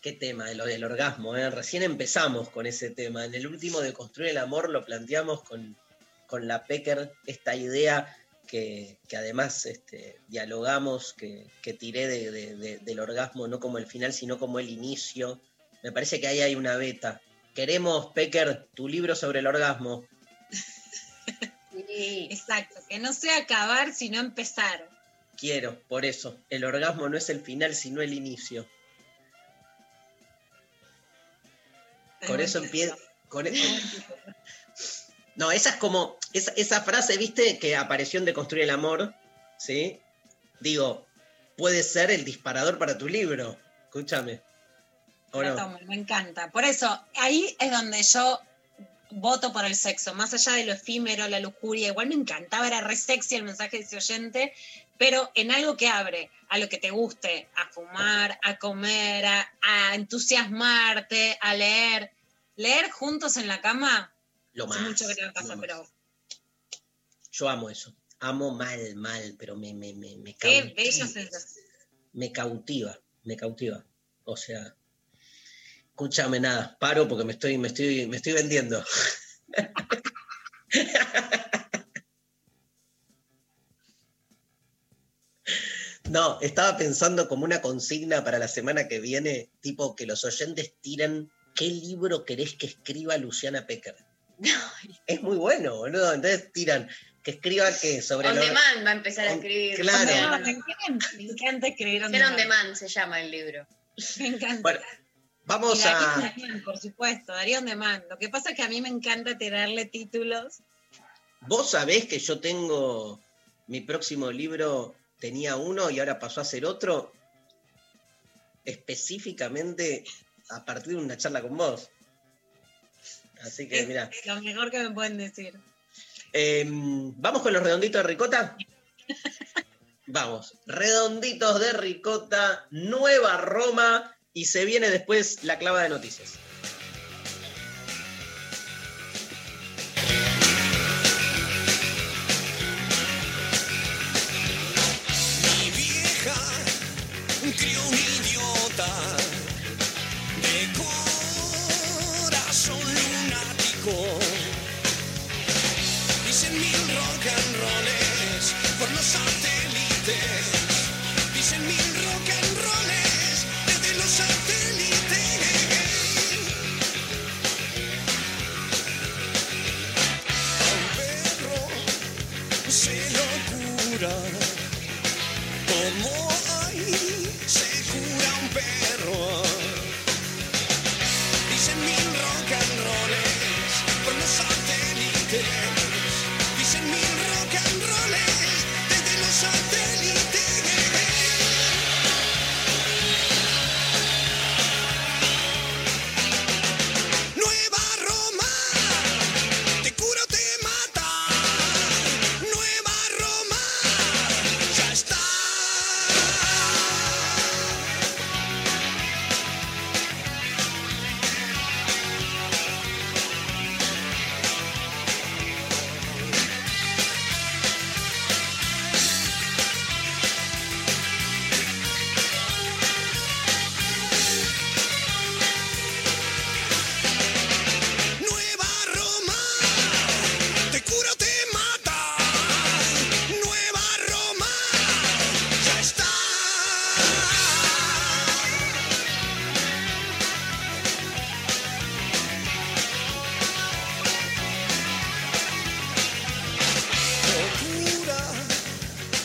A: Qué tema, de lo del orgasmo. ¿eh? Recién empezamos con ese tema. En el último de Construir el Amor lo planteamos con, con la Pecker, esta idea que, que además este, dialogamos, que, que tiré de- de- de- del orgasmo no como el final, sino como el inicio. Me parece que ahí hay una beta. Queremos, Pecker, tu libro sobre el orgasmo.
C: Sí.
B: Exacto, que no sea acabar, sino empezar.
A: Quiero, por eso. El orgasmo no es el final, sino el inicio. <laughs> Con eso empieza. Con e- <laughs> No, esa es como. Esa, esa frase, viste, que apareció en De Construir el Amor, ¿sí? Digo, puede ser el disparador para tu libro. Escúchame. ¿O
B: La
A: no?
B: me encanta. Por eso, ahí es donde yo voto por el sexo, más allá de lo efímero, la lujuria. Igual me encantaba, era re sexy el mensaje de ese oyente, pero en algo que abre a lo que te guste, a fumar, a comer, a, a entusiasmarte, a leer. Leer juntos en la cama,
A: Lo más.
B: mucho que no pasa, pero
A: Yo amo eso. Amo mal, mal, pero me, me, me, me
B: qué
A: cautiva.
B: bella sensación.
A: Me cautiva, me cautiva. O sea, escúchame nada, paro porque me estoy, me estoy, me estoy vendiendo. <laughs> No, estaba pensando como una consigna para la semana que viene, tipo que los oyentes tiren qué libro querés que escriba Luciana Pecker. <laughs> Es muy bueno, boludo. Entonces tiran que escriba que sobre
C: On
A: lo-
C: demand va a empezar a escribir.
A: claro.
B: Me encanta, me encanta escribir on
C: on
B: demand.
C: demand se llama el libro.
B: Me encanta.
A: Bueno, vamos
B: Y Darío
A: a.
B: demand, por supuesto, Darío on demand. Lo que pasa es que a mí me encanta tirarle títulos.
A: Vos sabés que yo tengo mi próximo libro, tenía uno y ahora pasó a ser otro, específicamente a partir de una charla con vos. Así que, mira,
B: lo mejor que me pueden decir.
A: ¿vamos con los redonditos de ricota? <laughs> Vamos, redonditos de ricota, Nueva Roma y se viene después la clava de noticias.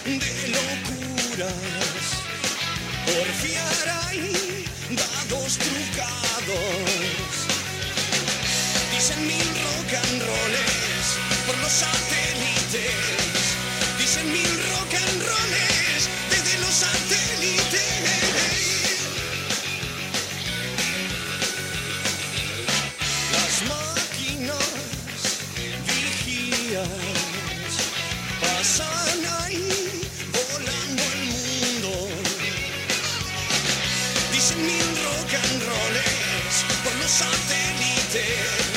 H: De locuras, porfiar ahí, dados trucados. Dicen mil rock and rolls por los satélites. Dicen mil rock and rolls por los satélites.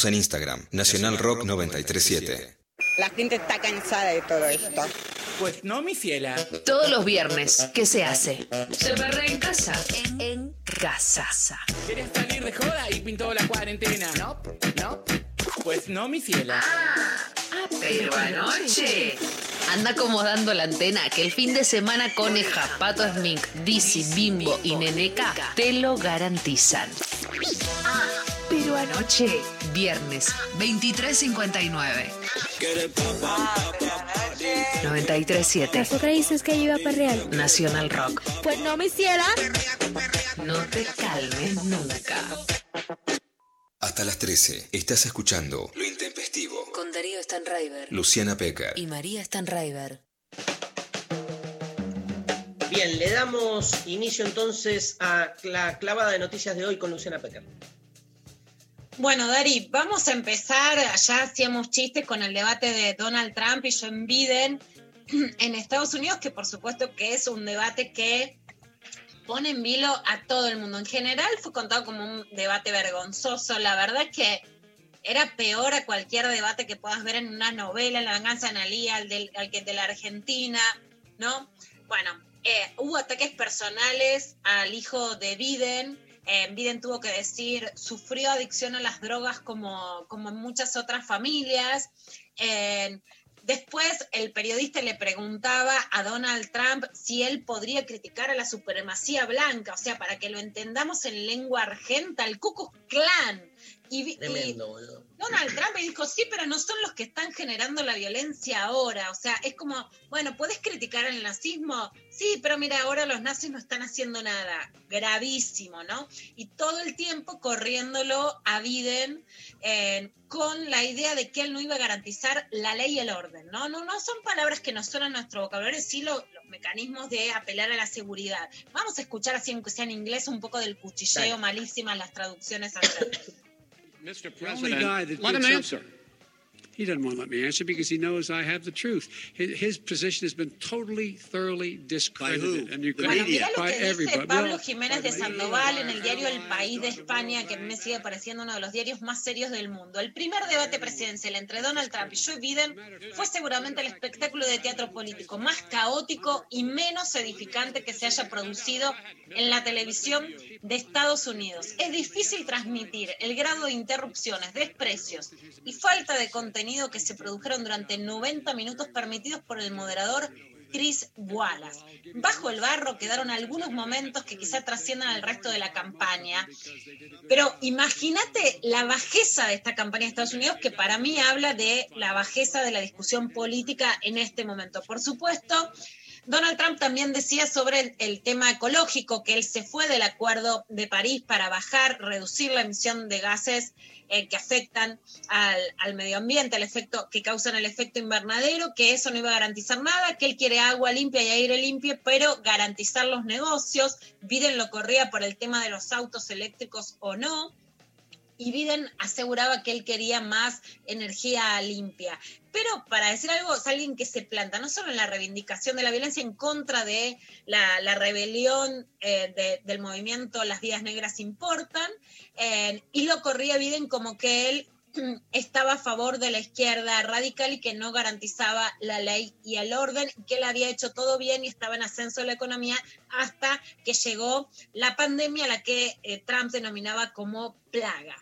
I: Estamos en Instagram, Nacional Rock 937.
J: La gente está cansada de todo esto.
K: Pues no, mi ciela.
L: Todos los viernes, ¿qué se hace? Se perrea en casa. En, en casa.
K: ¿Quieres salir de joda y pintó la cuarentena? No, no. Pues no, mi ciela.
L: Pero anoche. Anda acomodando la antena que el fin de semana Coneja, Pato Smink, Dizzy, Bimbo y Neneca te lo garantizan. Pero anoche, viernes 23.59. 93.7
M: ¿Por qué dices que iba a perrear?
L: Nacional Rock.
M: Pues no me hiciera.
L: No te calmes nunca.
I: Hasta las 13 estás escuchando Lo Intempestivo.
L: Con Darío Stanraiver
I: Luciana Pecker.
L: y María Stanraiver.
A: Bien, le damos inicio entonces a la clavada de noticias de hoy con Luciana Pecker.
B: Bueno, Dari, vamos a empezar. Ya hacíamos chistes con el debate de Donald Trump y Joe Biden <clears throat> en Estados Unidos, que por supuesto que es un debate que pone en vilo a todo el mundo. En general fue contado como un debate vergonzoso. La verdad es que era peor a cualquier debate que puedas ver en una novela, La venganza de Analía, al, del, al que de la Argentina, ¿no? Bueno, eh, hubo ataques personales al hijo de Biden. Eh, Biden tuvo que decir, sufrió adicción a las drogas como, como muchas otras familias. Eh, Después el periodista le preguntaba a Donald Trump si él podría criticar a la supremacía blanca, o sea, para que lo entendamos en lengua argenta, el Ku Klux Klan. Y, y
A: Tremendo, boludo.
B: Donald Trump me dijo, sí, pero no son los que están generando la violencia ahora. O sea, es como, bueno, ¿puedes criticar el nazismo? Sí, pero mira, ahora los nazis no están haciendo nada. Gravísimo, ¿no? Y todo el tiempo corriéndolo a Biden eh, con la idea de que él no iba a garantizar la ley y el orden, ¿no? No, no son palabras que nos suenan a nuestro vocabulario, sí lo- los mecanismos de apelar a la seguridad. Vamos a escuchar así, aunque sea en inglés, un poco del cuchilleo malísimas las traducciones atrás.
N: Mr. President, let him answer.
O: He doesn't want to let me answer because he knows I have the truth. His, his position has been totally, thoroughly discredited. And you
B: Bueno, mira lo
O: by
B: que dice
O: everybody.
B: Pablo Jiménez de Sandoval en el diario El País de España, que me sigue pareciendo uno de los diarios más serios del mundo. El primer debate presidencial entre Donald Trump y Joe Biden fue seguramente el espectáculo de teatro político más caótico y menos edificante que se haya producido en la televisión de Estados Unidos. Es difícil transmitir el grado de interrupciones, desprecios y falta de contenido que se produjeron durante 90 minutos permitidos por el moderador Chris Wallace. Bajo el barro quedaron algunos momentos que quizá trasciendan al resto de la campaña. Pero imagínate la bajeza de esta campaña de Estados Unidos, que para mí habla de la bajeza de la discusión política en este momento. Por supuesto, Donald Trump también decía sobre el, tema ecológico, que él se fue del Acuerdo de París para bajar, reducir la emisión de gases eh, que afectan al, al medio ambiente, el efecto que causan el efecto invernadero, que eso no iba a garantizar nada, que él quiere agua limpia y aire limpio, pero garantizar los negocios. Biden lo corría por el tema de los autos eléctricos o no. Y Biden aseguraba que él quería más energía limpia. Pero para decir algo, es alguien que se planta no solo en la reivindicación de la violencia en contra de la, rebelión eh, de- del movimiento Las Vidas Negras Importan, eh, y lo corría Biden como que él <clears throat> estaba a favor de la izquierda radical y que no garantizaba la ley y el orden, que él había hecho todo bien y estaba en ascenso la economía hasta que llegó la pandemia, la que eh, Trump denominaba como plaga.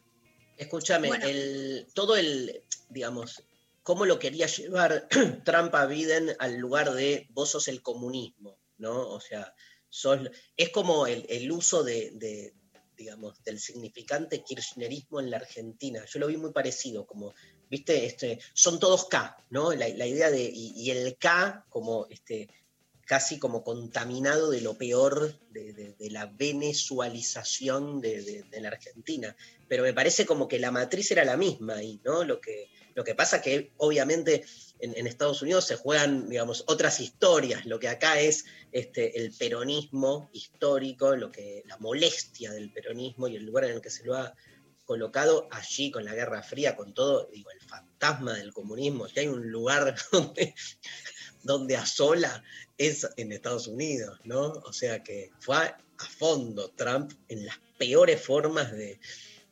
A: Escúchame,
B: Bueno.
A: el, todo el, digamos, cómo lo quería llevar <clears throat> Trump a Biden al lugar de vos sos el comunismo, ¿no? O sea, sos, es como el, el uso de, de, digamos, del significante kirchnerismo en la Argentina. Yo lo vi muy parecido, como, viste, este, son todos K, ¿no? La, la idea de, y, y el K como, este, casi como contaminado de lo peor de, la venezualización de, la Argentina. Pero me parece como que la matriz era la misma ahí, ¿no? Lo que, lo que pasa que obviamente en, Estados Unidos se juegan, digamos, otras historias. Lo que acá es este, el peronismo histórico, lo que, la molestia del peronismo y el lugar en el que se lo ha colocado allí con la Guerra Fría, con todo, digo, el fantasma del comunismo. Si hay un lugar <laughs> donde, donde asola es en Estados Unidos, ¿no? O sea que fue a, a fondo Trump en las peores formas de,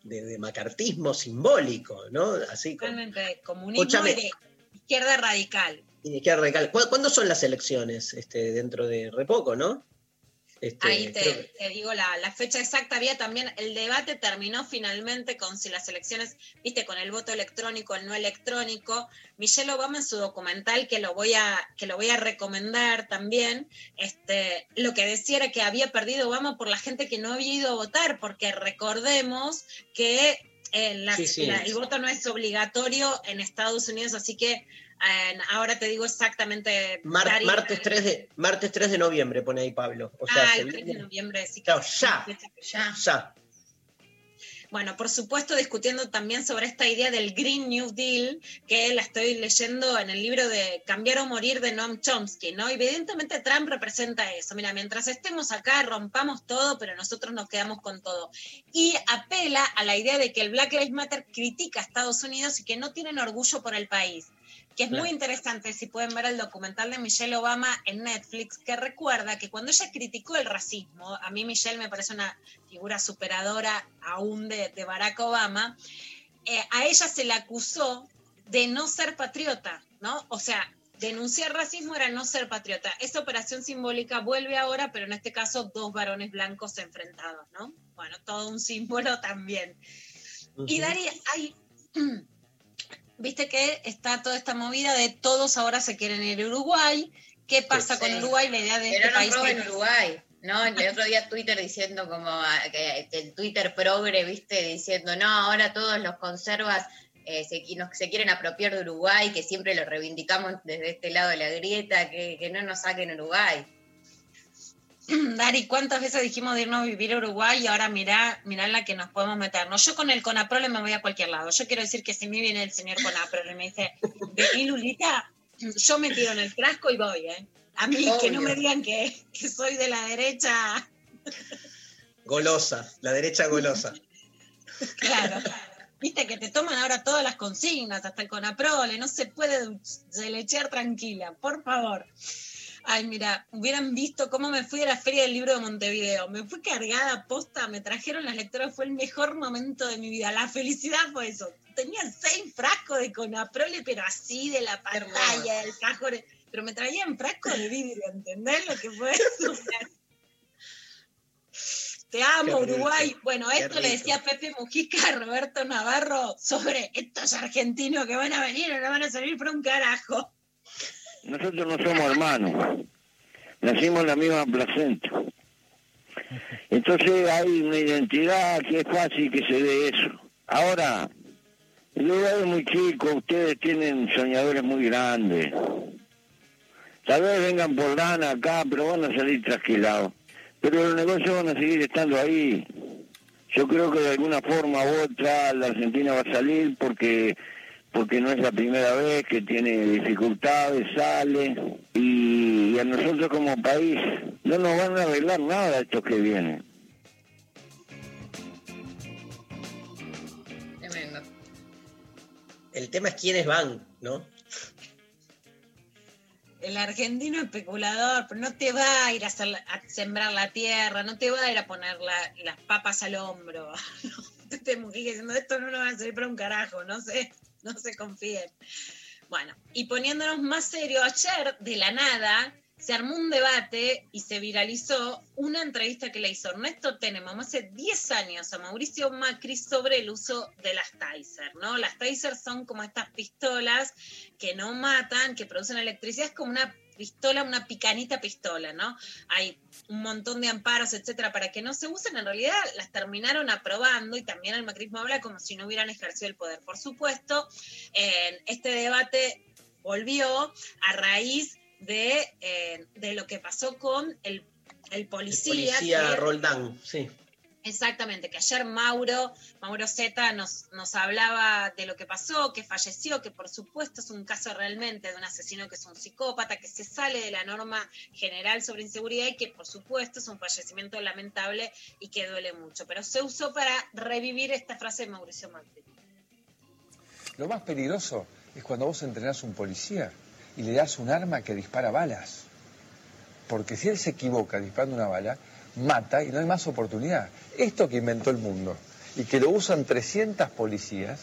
A: de, de macartismo simbólico, ¿no? Así como.
B: Realmente comunismo
A: Escúchame.
B: y de izquierda radical.
A: Y de izquierda radical. ¿Cu- ¿Cuándo son las elecciones? Este, dentro de re poco, ¿no? Este,
B: Ahí te,
A: que-
B: te digo la, la fecha exacta. Había también, el debate terminó finalmente con si las elecciones, viste, con el voto electrónico, el no electrónico. Michelle Obama en su documental, que lo voy a, que lo voy a recomendar también, este, lo que decía era que había perdido Obama por la gente que no había ido a votar, porque recordemos que eh, las-
A: Sí, sí.
B: la- el voto no es obligatorio en Estados Unidos, así que eh, ahora te digo exactamente.
A: Mar-
B: Dari,
A: martes, 3 de, martes 3 de noviembre, pone ahí Pablo. O sea,
B: ah, el 3 de noviembre, sí.
A: Claro, ya.
B: Ya.
A: ya.
B: Bueno, por supuesto, discutiendo también sobre esta idea del Green New Deal, que la estoy leyendo en el libro de Cambiar o Morir de Noam Chomsky, ¿no? Evidentemente Trump representa eso. Mira, mientras estemos acá, rompamos todo, pero nosotros nos quedamos con todo. Y apela a la idea de que el Black Lives Matter critica a Estados Unidos y que no tienen orgullo por el país que es muy interesante si pueden ver el documental de Michelle Obama en Netflix, que recuerda que cuando ella criticó el racismo, a mí Michelle me parece una figura superadora aún de, de Barack Obama, eh, a ella se la acusó de no ser patriota, ¿no? O sea, denunciar racismo era no ser patriota. Esa operación simbólica vuelve ahora, pero en este caso dos varones blancos enfrentados, ¿no? Bueno, todo un símbolo también. Y Dari, hay, <clears throat> viste que está toda esta movida de todos ahora se quieren ir a Uruguay. ¿Qué pasa con
C: Sí.
B: Uruguay? La idea de
C: Que
B: este
C: no nos
B: país
C: roben
B: que-
C: Uruguay. No, el otro día Twitter diciendo como ah, que, el Twitter progre, viste, diciendo, no, ahora todos los conservas eh, se, nos- se quieren apropiar de Uruguay, que siempre lo reivindicamos desde este lado de la grieta, que, que no nos saquen Uruguay. <clears throat>
B: Dari, ¿cuántas veces dijimos de irnos a vivir a Uruguay y ahora mirá, mirá en la que nos podemos meternos? Yo con el Conaprole me voy a cualquier lado. Yo quiero decir que si me viene el señor Conaprole y me dice, vení Lulita, yo me tiro en el frasco y voy, ¿eh? A mí, que no me digan que, que soy de la derecha.
A: Golosa, la derecha golosa.
B: Claro. Viste que te toman ahora todas las consignas, hasta el Conaprole, no se puede lechear tranquila, por favor. Ay, mira, hubieran visto cómo me fui a la Feria del Libro de Montevideo. Me fui cargada posta, me trajeron las lectoras, fue el mejor momento de mi vida. La felicidad fue eso. Tenía seis frascos de Conaprole, pero así de la pantalla, del cajón. Pero me traían frascos de vidrio, ¿entendés lo que fue <laughs> eso? Te amo,
N: Qué rico,
B: Uruguay. Bueno,
N: qué
B: esto le decía Pepe Mujica a Roberto Navarro sobre estos argentinos que van a venir o no van a salir por un carajo.
N: Nosotros no somos hermanos, nacimos en la misma placenta. Entonces hay una identidad que es fácil que se dé eso. Ahora, el lugar es muy chico, ustedes tienen soñadores muy grandes. Tal vez vengan por lana acá, pero van a salir trasquilados. Pero los negocios van a seguir estando ahí. Yo creo que de alguna forma u otra la Argentina va a salir porque porque no es la primera vez que tiene dificultades, sale, y, y a nosotros como país no nos van a arreglar nada estos que vienen.
C: Tremendo.
A: El tema es quiénes van, ¿no?
B: El argentino especulador, pero no te va a ir a, hacer la- a sembrar la tierra, no te va a ir a poner la- las papas al hombro. <laughs> No, Mujica diciendo esto no nos va a servir para un carajo, no sé, <laughs> no se confíen. Bueno, y poniéndonos más serio, ayer de la nada se armó un debate y se viralizó una entrevista que le hizo Ernesto Tenenbaum hace 10 años a Mauricio Macri sobre el uso de las Taser, ¿no? Las Taser son como estas pistolas que no matan, que producen electricidad, es como una pistola, una picanita pistola, ¿no? Hay un montón de amparos, etcétera, para que no se usen, en realidad las terminaron aprobando y también el macrismo habla como si no hubieran ejercido el poder. Por supuesto, este debate volvió a raíz de, eh, de lo que pasó con el, el policía.
A: Policía
B: que-
A: Roldán, sí.
B: Exactamente, que ayer Mauro, Mauro Zeta nos, nos hablaba de lo que pasó, que falleció, que por supuesto es un caso realmente de un asesino que es un psicópata, que se sale de la norma general sobre inseguridad y que por supuesto es un fallecimiento lamentable y que duele mucho. Pero se usó para revivir esta frase de Mauricio Macri.
P: Lo más peligroso es cuando vos entrenás a un policía y le das un arma que dispara balas. Porque si él se equivoca disparando una bala, mata y no hay más oportunidad. Esto que inventó el mundo y que lo usan 300 policías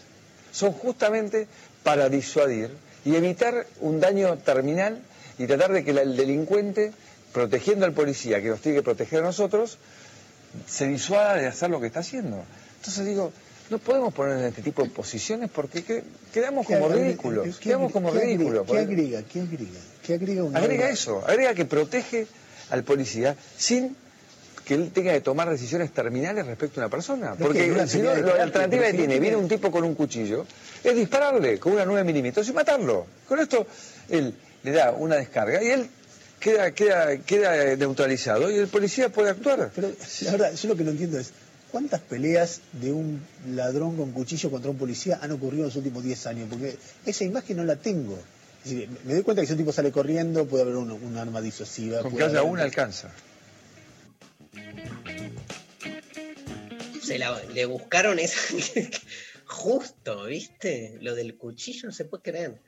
P: son justamente para disuadir y evitar un daño terminal y tratar de que el delincuente, protegiendo al policía que nos tiene que proteger a nosotros, se disuada de hacer lo que está haciendo. Entonces digo, no podemos poner en este tipo de posiciones porque que- quedamos como
Q: ¿Qué agrega-
P: ridículos.
Q: qué
P: Quedamos
Q: agrega-
P: como
Q: qué
P: ridículos.
Q: ¿Qué agrega? ¿Qué agrega? ¿Qué agrega
P: Agrega eso, agrega que protege al policía sin que él tenga que tomar decisiones terminales respecto a una persona. Porque
Q: una
P: si no, la alternativa que tiene, viene un tipo con un cuchillo, es dispararle con una 9 milímetros y matarlo. Con esto él le da una descarga y él queda, queda, queda neutralizado y el policía puede actuar.
Q: Pero ahora, yo lo que no entiendo es, ¿Cuántas peleas de un ladrón con cuchillo contra un policía han ocurrido en los últimos 10 años? Porque esa imagen no la tengo. Es decir, me doy cuenta que si un tipo sale corriendo puede haber un, un arma disuasiva.
P: Con que haya
Q: haber-
P: una alcanza.
A: Se la- le buscaron esa. <laughs> Justo, ¿viste? Lo del cuchillo no se puede creer.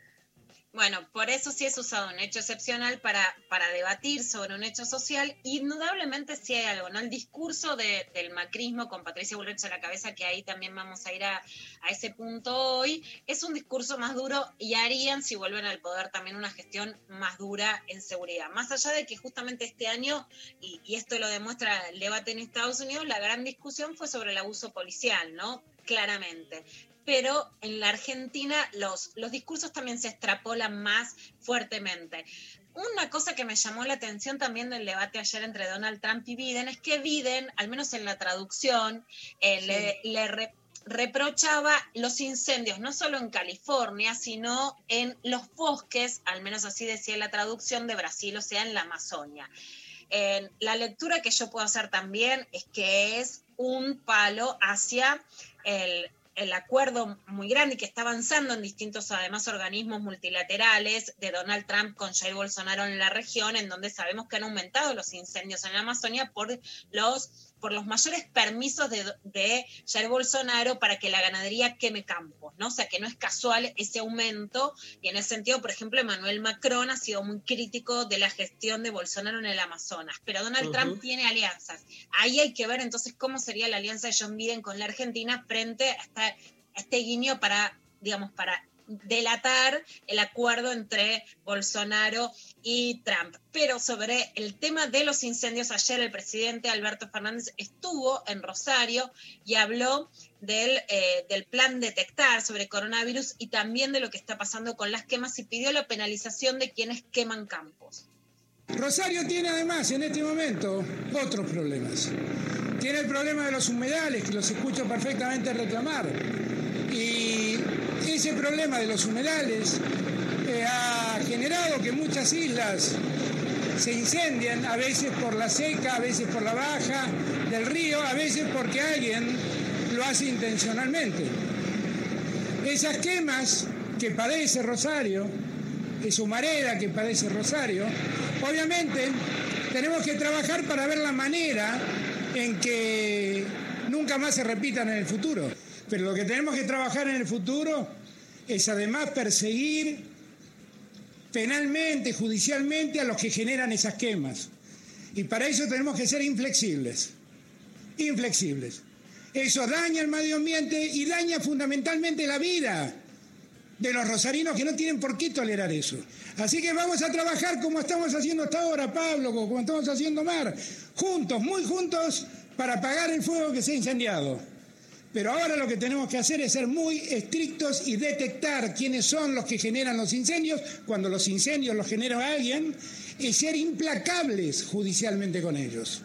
B: Bueno, por eso sí es usado un hecho excepcional para, para debatir sobre un hecho social. Indudablemente sí hay algo, ¿no? El discurso de- del macrismo con Patricia Bullrich a la cabeza, que ahí también vamos a ir a, a ese punto hoy, es un discurso más duro y harían, si vuelven al poder, también una gestión más dura en seguridad. Más allá de que justamente este año, y, y esto lo demuestra el debate en Estados Unidos, la gran discusión fue sobre el abuso policial, ¿no? Claramente pero en la Argentina los, los discursos también se extrapolan más fuertemente. Una cosa que me llamó la atención también del debate ayer entre Donald Trump y Biden es que Biden, al menos en la traducción, eh, le, le re- reprochaba los incendios no solo en California, sino en los bosques, al menos así decía la traducción de Brasil, o sea, en la Amazonia. Eh, la lectura que yo puedo hacer también es que es un palo hacia el, el acuerdo muy grande que está avanzando en distintos, además, organismos multilaterales de Donald Trump con Jair Bolsonaro en la región, en donde sabemos que han aumentado los incendios en la Amazonia por los, por los mayores permisos de, de Jair Bolsonaro para que la ganadería queme campos, ¿no? O sea, que no es casual ese aumento. Y en ese sentido, por ejemplo, Emmanuel Macron ha sido muy crítico de la gestión de Bolsonaro en el Amazonas. Pero Donald. Trump tiene alianzas. Ahí hay que ver entonces cómo sería la alianza de John Biden con la Argentina frente a, esta- a este guiño para, digamos, para delatar el acuerdo entre Bolsonaro y Trump. Pero sobre el tema de los incendios, ayer el presidente Alberto Fernández estuvo en Rosario y habló del, eh, del plan detectar sobre coronavirus y también de lo que está pasando con las quemas y pidió la penalización de quienes queman campos.
R: Rosario tiene además en este momento otros problemas. Tiene el problema de los humedales, que los escucho perfectamente reclamar. Y ese problema de los humedales eh, ha generado que muchas islas se incendian, a veces por la seca, a veces por la baja del río, a veces porque alguien lo hace intencionalmente. Esas quemas que padece Rosario, es humareda que padece Rosario, obviamente tenemos que trabajar para ver la manera en que nunca más se repitan en el futuro. Pero lo que tenemos que trabajar en el futuro es además perseguir penalmente, judicialmente a los que generan esas quemas. Y para eso tenemos que ser inflexibles. Inflexibles. Eso daña el medio ambiente y daña fundamentalmente la vida de los rosarinos que no tienen por qué tolerar eso. Así que vamos a trabajar como estamos haciendo hasta ahora, Pablo, como estamos haciendo Mar, juntos, muy juntos, para apagar el fuego que se ha incendiado. Pero ahora lo que tenemos que hacer es ser muy estrictos y detectar quiénes son los que generan los incendios, cuando los incendios los genera alguien, y ser implacables judicialmente con ellos.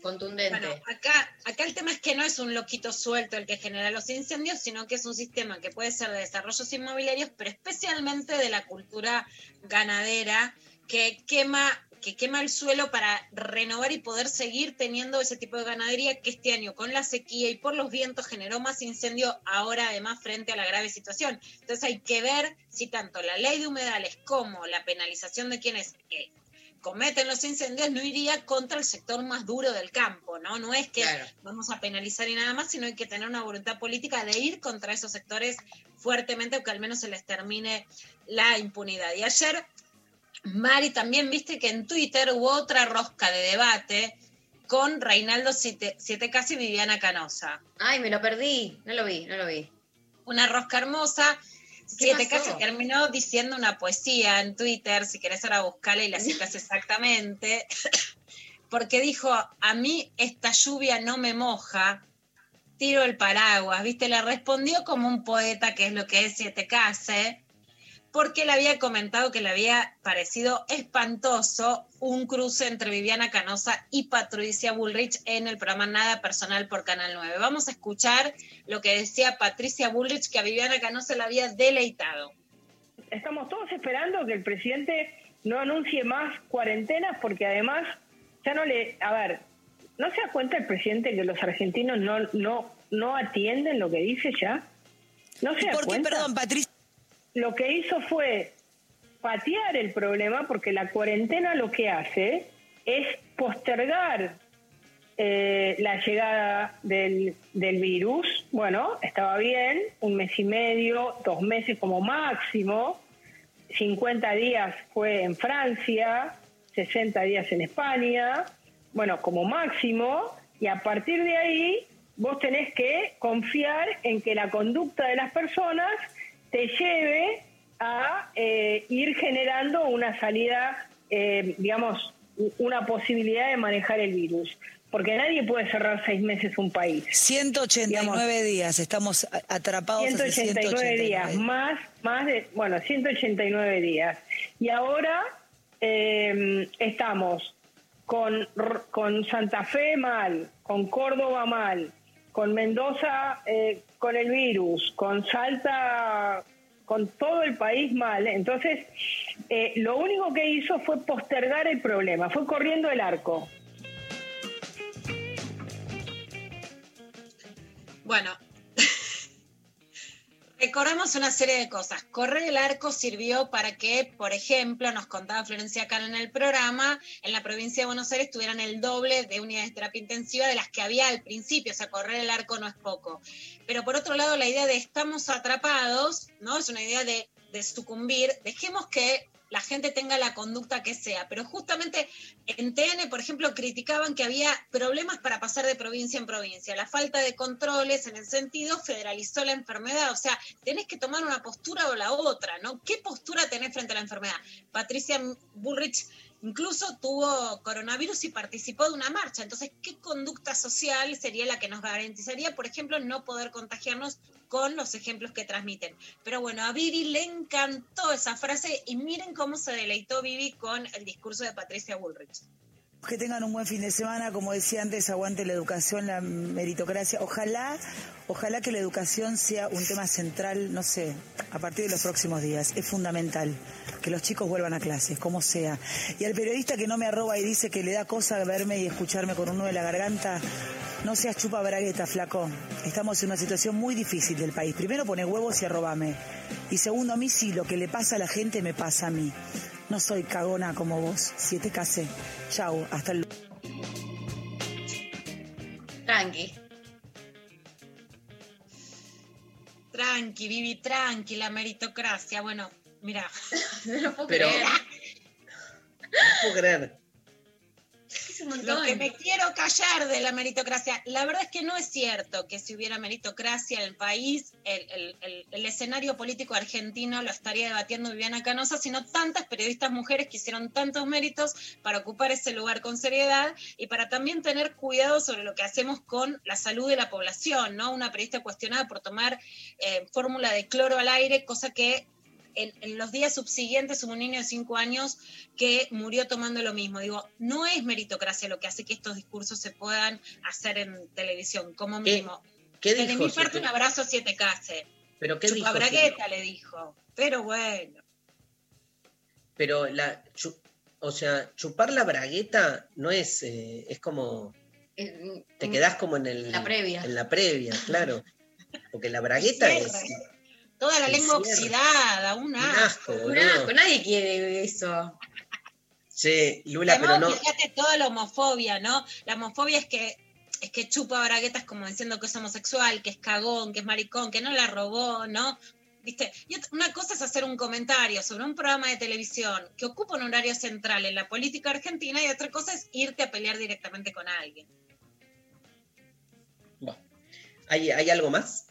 C: Contundente.
B: Bueno, acá, acá el tema es que no es un loquito suelto el que genera los incendios, sino que es un sistema que puede ser de desarrollos inmobiliarios, pero especialmente de la cultura ganadera que quema que quema el suelo para renovar y poder seguir teniendo ese tipo de ganadería que este año con la sequía y por los vientos generó más incendio ahora además frente a la grave situación. Entonces hay que ver si tanto la ley de humedales como la penalización de quienes eh, cometen los incendios no iría contra el sector más duro del campo, ¿no? No es que vamos a penalizar y nada más, sino hay que tener una voluntad política de ir contra esos sectores fuertemente o que al menos se les termine la impunidad. Y ayer, Mari, también viste que en Twitter hubo otra rosca de debate con Reinaldo Siete, Casi y Viviana Canosa.
C: Ay, me lo perdí, no lo vi, no lo vi.
B: Una rosca hermosa.
C: ¿Qué
B: Siete
C: pasó?
B: Casi terminó diciendo una poesía en Twitter, si querés ahora buscarla y la citas exactamente, <coughs> porque dijo, a mí esta lluvia no me moja, tiro el paraguas, ¿viste? Le respondió como un poeta, que es lo que es Siete Case, porque le había comentado que le había parecido espantoso un cruce entre Viviana Canosa y Patricia Bullrich en el programa Nada Personal por Canal 9. Vamos a escuchar lo que decía Patricia Bullrich, que a Viviana Canosa la había deleitado.
S: Estamos todos esperando que el presidente no anuncie más cuarentenas porque además ya no le, a ver, ¿no se da cuenta el presidente que los argentinos no, no, no atienden lo que dice ya? ¿No se da
T: ¿Por qué,
S: cuenta?
T: perdón, Patricia?
S: Lo que hizo fue patear el problema porque la cuarentena lo que hace es postergar eh, la llegada del, del virus. Bueno, estaba bien, un mes y medio, dos meses como máximo. 50 días fue en Francia, 60 días en España, bueno, como máximo, y a partir de ahí vos tenés que confiar en que la conducta de las personas te lleve a eh, ir generando una salida, eh, digamos, una posibilidad de manejar el virus. Porque nadie puede cerrar seis meses un país.
T: 189 días, estamos atrapados hace
S: 189 días,
T: 189.
S: más, más de, bueno, 189 días. Y ahora eh, estamos con, con Santa Fe mal, con Córdoba mal, con Mendoza eh, con el virus, con Salta, con todo el país mal. Entonces, eh, lo único que hizo fue postergar el problema, fue corriendo el arco.
B: Bueno, recordemos una serie de cosas. Correr el arco sirvió para que, por ejemplo, nos contaba Florencia Cano en el programa, en la provincia de Buenos Aires tuvieran el doble de unidades de terapia intensiva de las que había al principio. O sea, correr el arco no es poco. Pero por otro lado, la idea de estamos atrapados, ¿no? Es una idea de, de sucumbir. Dejemos que la gente tenga la conducta que sea. Pero justamente en TN, por ejemplo, criticaban que había problemas para pasar de provincia en provincia. La falta de controles, en el sentido, federalizó la enfermedad. O sea, tenés que tomar una postura o la otra, ¿no? ¿Qué postura tenés frente a la enfermedad? Patricia Bullrich incluso tuvo coronavirus y participó de una marcha. Entonces, ¿qué conducta social sería la que nos garantizaría, por ejemplo, no poder contagiarnos con los ejemplos que transmiten? Pero bueno, a Vivi le encantó esa frase y miren cómo se deleitó Vivi con el discurso de Patricia Bullrich.
T: Que tengan un buen fin de semana, como decía antes, aguante la educación, la meritocracia. Ojalá, ojalá que la educación sea un tema central, no sé, a partir de los próximos días. Es fundamental que los chicos vuelvan a clases, como sea. Y al periodista que no me arroba y dice que le da cosa verme y escucharme con un nudo en la garganta, no seas chupa bragueta, flaco. Estamos en una situación muy difícil del país. Primero pone huevos y arrobame. Y segundo, a mí sí, lo que le pasa a la gente me pasa a mí. No soy cagona como vos. Si te casé. Chau, hasta el
C: Tranqui.
B: Tranqui, Vivi, tranqui, la meritocracia. Bueno, mira. <laughs>
C: No lo puedo
A: Pero-
C: creer.
A: No puedo creer.
C: Es un montón.
B: Lo que me quiero callar de la meritocracia, la verdad es que no es cierto que si hubiera meritocracia en el país, el, el- el- el escenario político argentino lo estaría debatiendo Viviana Canosa, sino tantas periodistas mujeres que hicieron tantos méritos para ocupar ese lugar con seriedad y para también tener cuidado sobre lo que hacemos con la salud de la población, ¿no? Una periodista cuestionada por tomar eh, fórmula de cloro al aire, cosa que en, en los días subsiguientes hubo un niño de cinco años que murió tomando lo mismo. Digo, no es meritocracia lo que hace que estos discursos se puedan hacer en televisión, como
A: ¿Qué-
B: mínimo.
A: qué
B: de
A: dijo
B: mi parte, un abrazo siete case.
A: Pero ¿qué dijo?
B: Bragueta le dijo. Pero bueno.
A: Pero la, o sea, chupar la bragueta no es, eh, es como, te quedás como en el,
C: La previa.
A: en la previa, claro. <laughs> Porque la bragueta es.
B: Toda la lengua oxidada, un
A: un
B: asco.
C: Un asco, nadie quiere eso.
A: Che, Lula, pero no,
B: fíjate toda la homofobia, ¿no? La homofobia es que es que chupa braguetas como diciendo que es homosexual, que es cagón, que es maricón, que no la robó, ¿no? ¿Viste? Y una cosa es hacer un comentario sobre un programa de televisión que ocupa un horario central en la política argentina y otra cosa es irte a pelear directamente con alguien.
A: ¿hay, ¿hay algo más?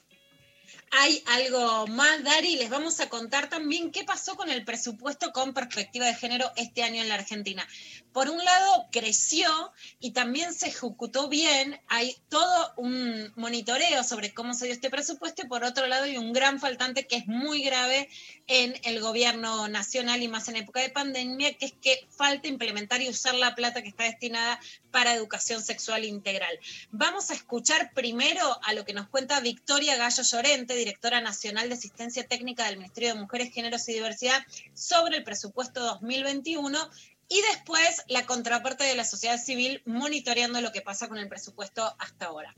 B: Hay algo más, Dari, les vamos a contar también qué pasó con el presupuesto con perspectiva de género este año en la Argentina. Por un lado, creció y también se ejecutó bien. Hay todo un monitoreo sobre cómo se dio este presupuesto y por otro lado hay un gran faltante que es muy grave en el gobierno nacional y más en época de pandemia, que es que falta implementar y usar la plata que está destinada para educación sexual integral. Vamos a escuchar primero a lo que nos cuenta Victoria Gallo Llorente, directora nacional de asistencia técnica del Ministerio de Mujeres, Géneros y Diversidad, sobre el presupuesto 2021 y después la contraparte de la sociedad civil monitoreando lo que pasa con el presupuesto hasta ahora.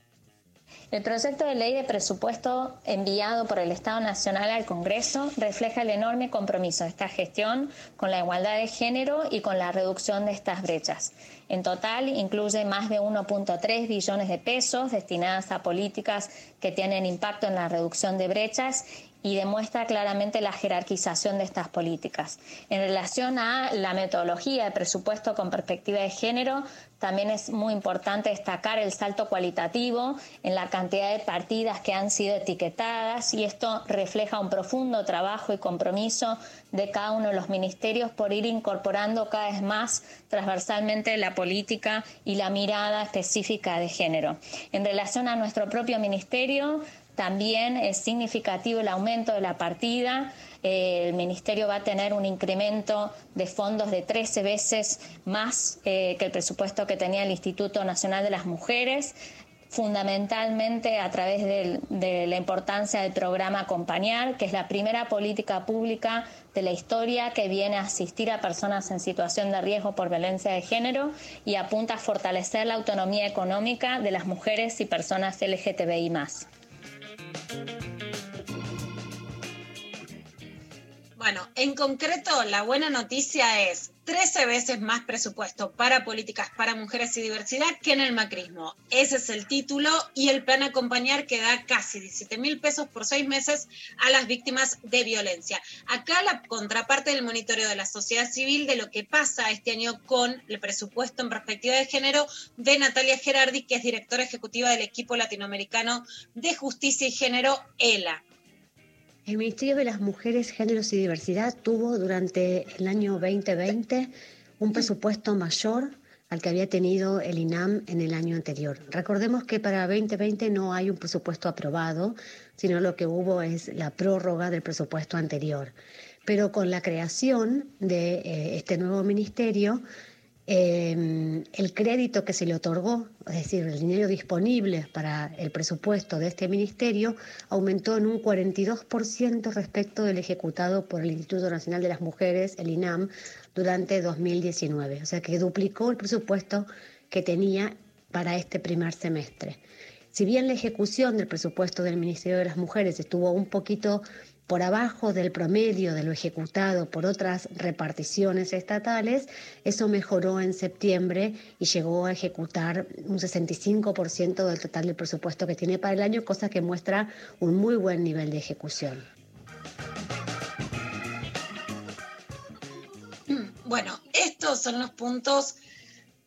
U: El proyecto de ley de presupuesto enviado por el Estado Nacional al Congreso refleja el enorme compromiso de esta gestión con la igualdad de género y con la reducción de estas brechas. En total, incluye más de 1.3 billones de pesos destinadas a políticas que tienen impacto en la reducción de brechas y demuestra claramente la jerarquización de estas políticas. En relación a la metodología de presupuesto con perspectiva de género, también es muy importante destacar el salto cualitativo en la cantidad de partidas que han sido etiquetadas y esto refleja un profundo trabajo y compromiso de cada uno de los ministerios por ir incorporando cada vez más transversalmente la política y la mirada específica de género. En relación a nuestro propio ministerio, también es significativo el aumento de la partida. Eh, el Ministerio va a tener un incremento de fondos de 13 veces más eh, que el presupuesto que tenía el Instituto Nacional de las Mujeres fundamentalmente a través de, la importancia del programa Acompañar, que es la primera política pública de la historia que viene a asistir a personas en situación de riesgo por violencia de género y apunta a fortalecer la autonomía económica de las mujeres y personas LGTBI más.
B: Bueno, en concreto, la buena noticia es 13 veces más presupuesto para políticas para mujeres y diversidad que en el macrismo. Ese es el título y el plan acompañar que da casi 17 mil pesos por seis meses a las víctimas de violencia. Acá la contraparte del monitoreo de la sociedad civil de lo que pasa este año con el presupuesto en perspectiva de género de Natalia Gerardi, que es directora ejecutiva del equipo latinoamericano de justicia y género, ELA.
V: El Ministerio de las Mujeres, Géneros y Diversidad tuvo durante el año 2020 un presupuesto mayor al que había tenido el INAM en el año anterior. Recordemos que para 2020 no hay un presupuesto aprobado, sino lo que hubo es la prórroga del presupuesto anterior. Pero con la creación de eh, este nuevo ministerio, eh, el crédito que se le otorgó, es decir, el dinero disponible para el presupuesto de este ministerio, aumentó en un 42% respecto del ejecutado por el Instituto Nacional de las Mujeres, el INAM, durante 2019. O sea que duplicó el presupuesto que tenía para este primer semestre. Si bien la ejecución del presupuesto del Ministerio de las Mujeres estuvo un poquito por abajo del promedio de lo ejecutado por otras reparticiones estatales, eso mejoró en septiembre y llegó a ejecutar un 65% del total del presupuesto que tiene para el año, cosa que muestra un muy buen nivel de ejecución.
B: Bueno, estos son los puntos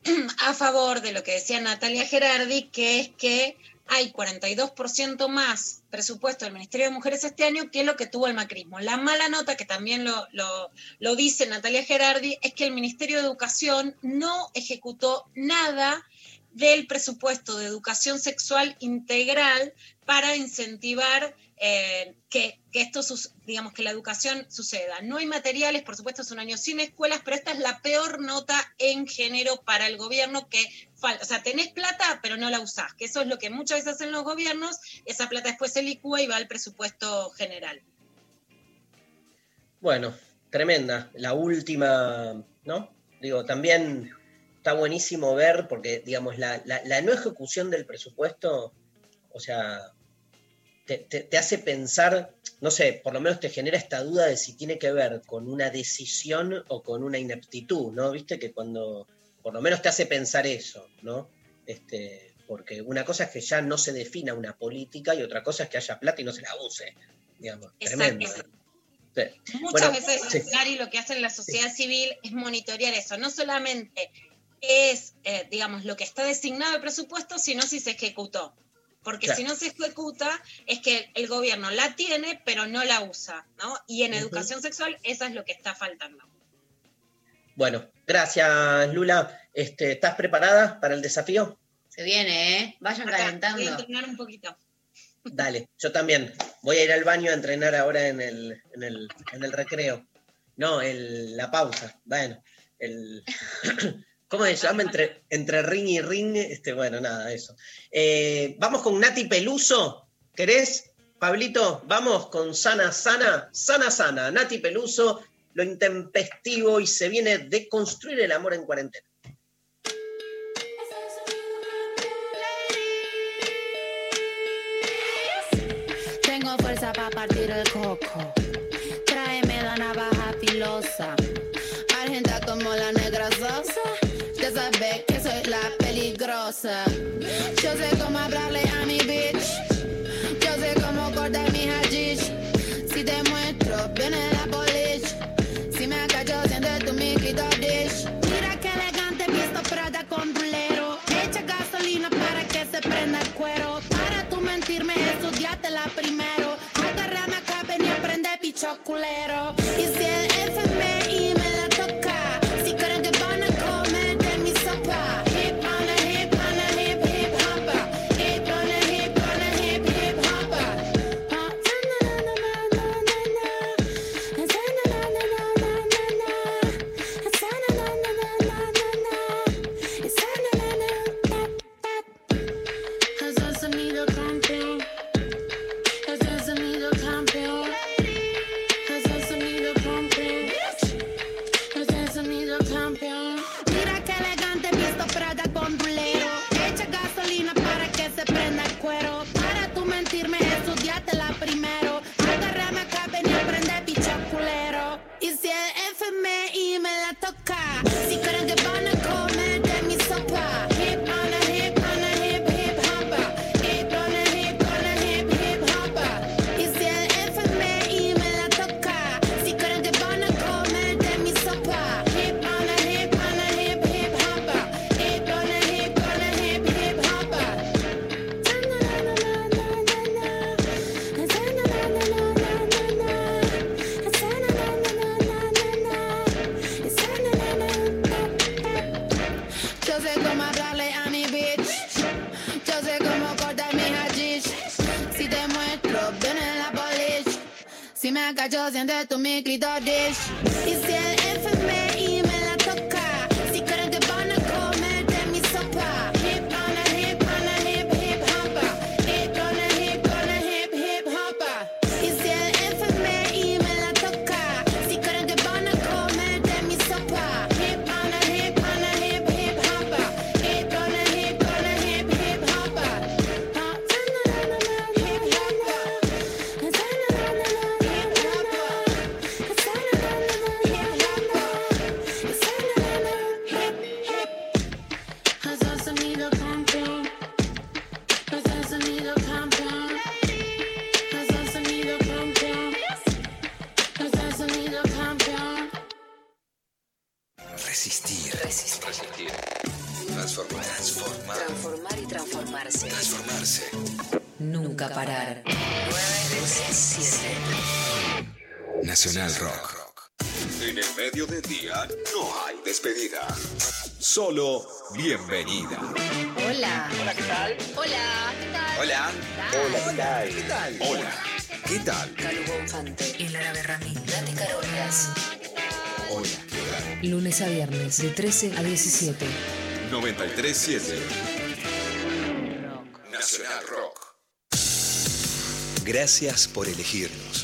B: <clears throat> a favor de lo que decía Natalia Gerardi, que es que hay 42% más presupuesto del Ministerio de Mujeres este año que lo que tuvo el macrismo. La mala nota, que también lo, lo, lo dice Natalia Gerardi, es que el Ministerio de Educación no ejecutó nada del presupuesto de educación sexual integral para incentivar eh, que, que, esto, digamos, que la educación suceda. No hay materiales, por supuesto es un año sin escuelas, pero esta es la peor nota en género para el gobierno que falta. O sea, tenés plata, pero no la usás, que eso es lo que muchas veces hacen los gobiernos, esa plata después se licúa y va al presupuesto general.
A: Bueno, tremenda. La última, ¿no? Digo, también está buenísimo ver, porque, digamos, la, la no ejecución del presupuesto, o sea, te, te, te, hace pensar, no sé, por lo menos te genera esta duda de si tiene que ver con una decisión o con una ineptitud, ¿no? Viste que cuando, por lo menos te hace pensar eso, ¿no? Este, porque una cosa es que ya no se defina una política y otra cosa es que haya plata y no se la use, digamos, tremendo.
B: Sí. Muchas bueno, veces, sí. Gary, lo que hace la sociedad sí. civil es monitorear eso, no solamente es, eh, digamos, lo que está designado el presupuesto, sino si se ejecutó. Porque claro. si no se ejecuta, es que el gobierno la tiene, pero no la usa, ¿no? Y en uh -huh. educación sexual, eso es lo que está faltando.
A: Bueno, gracias, Lula. Este, ¿Estás preparada para el desafío?
C: Se viene, ¿eh? Vayan
B: Acá,
C: calentando.
B: Voy a entrenar un poquito.
A: Dale, yo también. Voy a ir al baño a entrenar ahora en el, en el, en el recreo. No, el, la pausa. Bueno, el. <clears throat> ¿Cómo se llama? Entre, entre ring y ring. Este, bueno, nada, eso. Eh, vamos con Nati Peluso. ¿Querés? Pablito, vamos con Sana Sana. Sana Sana. Nati Peluso lo intempestivo y se viene de construir el amor en cuarentena.
W: Tengo fuerza para partir el coco. Tráeme la navaja filosa. Argenta como la negra sosa. Sabes que soy la peligrosa. Yo sé cómo hablarle a mi bitch. Yo sé cómo cortar mi hashish. Si te muestro, viene la polish. Si me cacho, siente tu mi dish. Mira que elegante, visto Prada con bulero. Echa gasolina para que se prenda el cuero. Para tú mentirme, estudiátela primero. Agárrame acá, ven y aprende picho culero. Y si el Acacho, siente tu mi clitoris. Y si el
I: Nacional Rock. En el medio del día no hay despedida. Solo bienvenida.
L: Hola. Hola, ¿qué tal? Hola, ¿qué tal?
I: Hola.
L: Hola,
I: ¿qué tal? Hola. ¿Qué tal?
L: Calu Bonfante. Y Lara Berramín. Nati Carolias.
I: Hola. ¿Qué tal?
L: Lunes a viernes, de 13 a 17.
I: 937 Nacional Rock. Gracias por elegirnos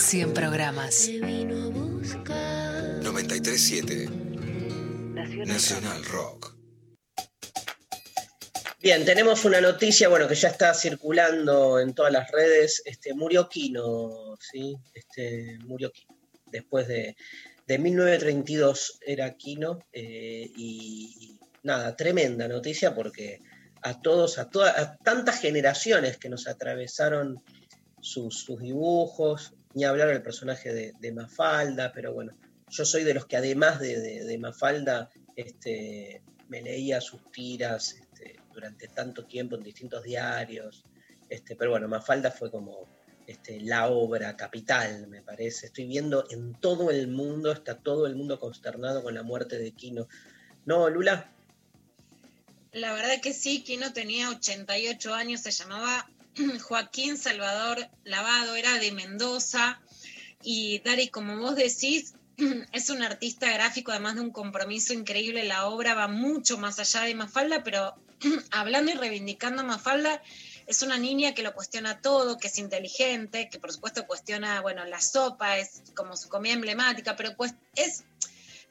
L: 100 programas.
M: te vino a buscar.
I: 937 Nacional Rock.
A: Bien, tenemos una noticia, bueno, que ya está circulando en todas las redes. Este, murió Quino, ¿sí? Este, murió Quino. Después de, de 1932 era Quino. eh, y, y nada, tremenda noticia porque a todos, a, todas, a tantas generaciones que nos atravesaron sus, sus dibujos, ni hablar del personaje de, Mafalda, pero bueno, yo soy de los que además de, de- Mafalda, este, me leía sus tiras este, durante tanto tiempo en distintos diarios, este, pero bueno, Mafalda fue como este, la obra capital, me parece. Estoy viendo en todo el mundo, está todo el mundo consternado con la muerte de Quino. ¿No, Lula?
B: La verdad que sí, Quino tenía 88 años, se llamaba <clears throat> Joaquín Salvador Lavado, era de Mendoza. Y Dari, como vos decís, <clears throat> es un artista gráfico, además de un compromiso increíble. La obra va mucho más allá de Mafalda, pero <clears throat> hablando y reivindicando a Mafalda, es una niña que lo cuestiona todo, que es inteligente, que por supuesto cuestiona, bueno, la sopa, es como su comida emblemática, pero pues es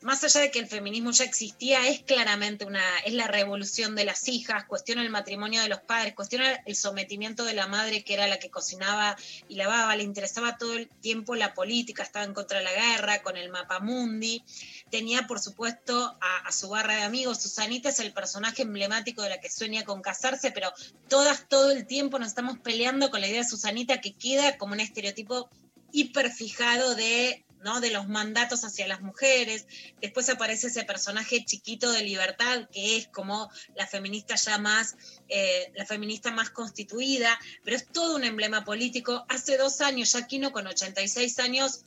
B: más allá de que el feminismo ya existía, es claramente una, es la revolución de las hijas, cuestiona el matrimonio de los padres, cuestiona el sometimiento de la madre que era la que cocinaba y lavaba, le interesaba todo el tiempo la política, estaba en contra de la guerra, con el mapamundi, tenía por supuesto a, a su barra de amigos, Susanita es el personaje emblemático de la que sueña con casarse, pero todas todo el tiempo nos estamos peleando con la idea de Susanita que queda como un estereotipo hiperfijado de ¿no? de los mandatos hacia las mujeres. Después aparece ese personaje chiquito de libertad, que es como la feminista ya más, eh, la feminista más constituida, pero es todo un emblema político. Hace dos años, Aquino con 86 años,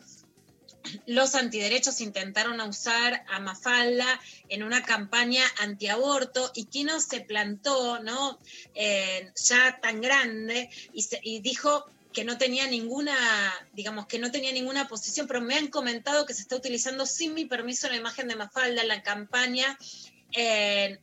B: los antiderechos intentaron usar a Mafalda en una campaña antiaborto y Quino se plantó, ¿no? Eh, ya tan grande y dijo que no tenía ninguna, digamos, que no tenía ninguna posición, pero me han comentado que se está utilizando sin mi permiso la imagen de Mafalda en la campaña, <clears throat> eh,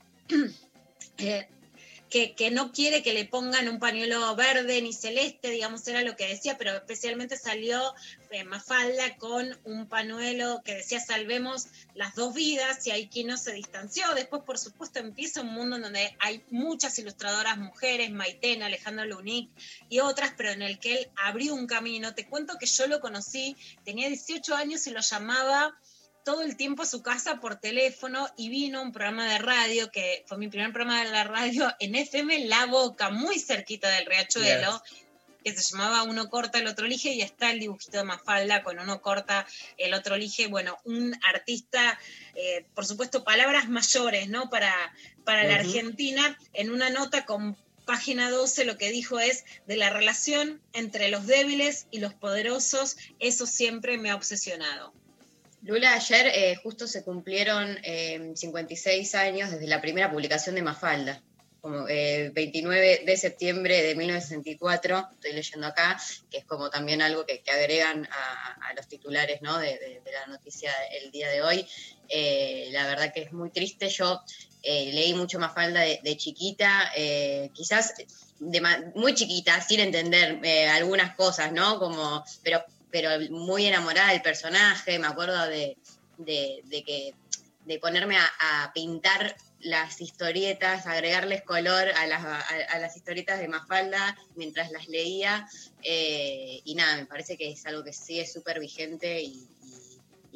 B: que, que, no quiere que le pongan un pañuelo verde ni celeste, digamos, era lo que decía, pero especialmente salió eh, Mafalda con un pañuelo que decía salvemos las dos vidas y ahí no se distanció. Después, por supuesto, empieza un mundo en donde hay muchas ilustradoras mujeres, Maitena, Alejandro Lunic y otras, pero en el que él abrió un camino. Te cuento que yo lo conocí, tenía 18 años y lo llamaba todo el tiempo a su casa por teléfono y vino un programa de radio, que fue mi primer programa de la radio en FM La Boca, muy cerquita del Riachuelo, yes. que se llamaba Uno corta, el otro elige, y está el dibujito de Mafalda con Uno corta, el otro elige, bueno, un artista, eh, por supuesto, palabras mayores, ¿no? Para, para uh -huh. la Argentina, en una nota con página 12 lo que dijo es de la relación entre los débiles y los poderosos, eso siempre me ha obsesionado.
C: Lula, ayer eh, justo se cumplieron eh, 56 años desde la primera publicación de Mafalda, como eh, 29 de septiembre de 1964, estoy leyendo acá, que es como también algo que, que agregan a, los titulares ¿no? de, la noticia el día de hoy. Eh, la verdad que es muy triste, yo eh, leí mucho Mafalda de, de chiquita, quizás de, muy chiquita, sin entender algunas cosas, ¿no? Como, pero pero muy enamorada del personaje, me acuerdo de, de, que de ponerme a, a, pintar las historietas, agregarles color a las, a, a las historietas de Mafalda mientras las leía, eh, y nada, me parece que es algo que sigue súper vigente y,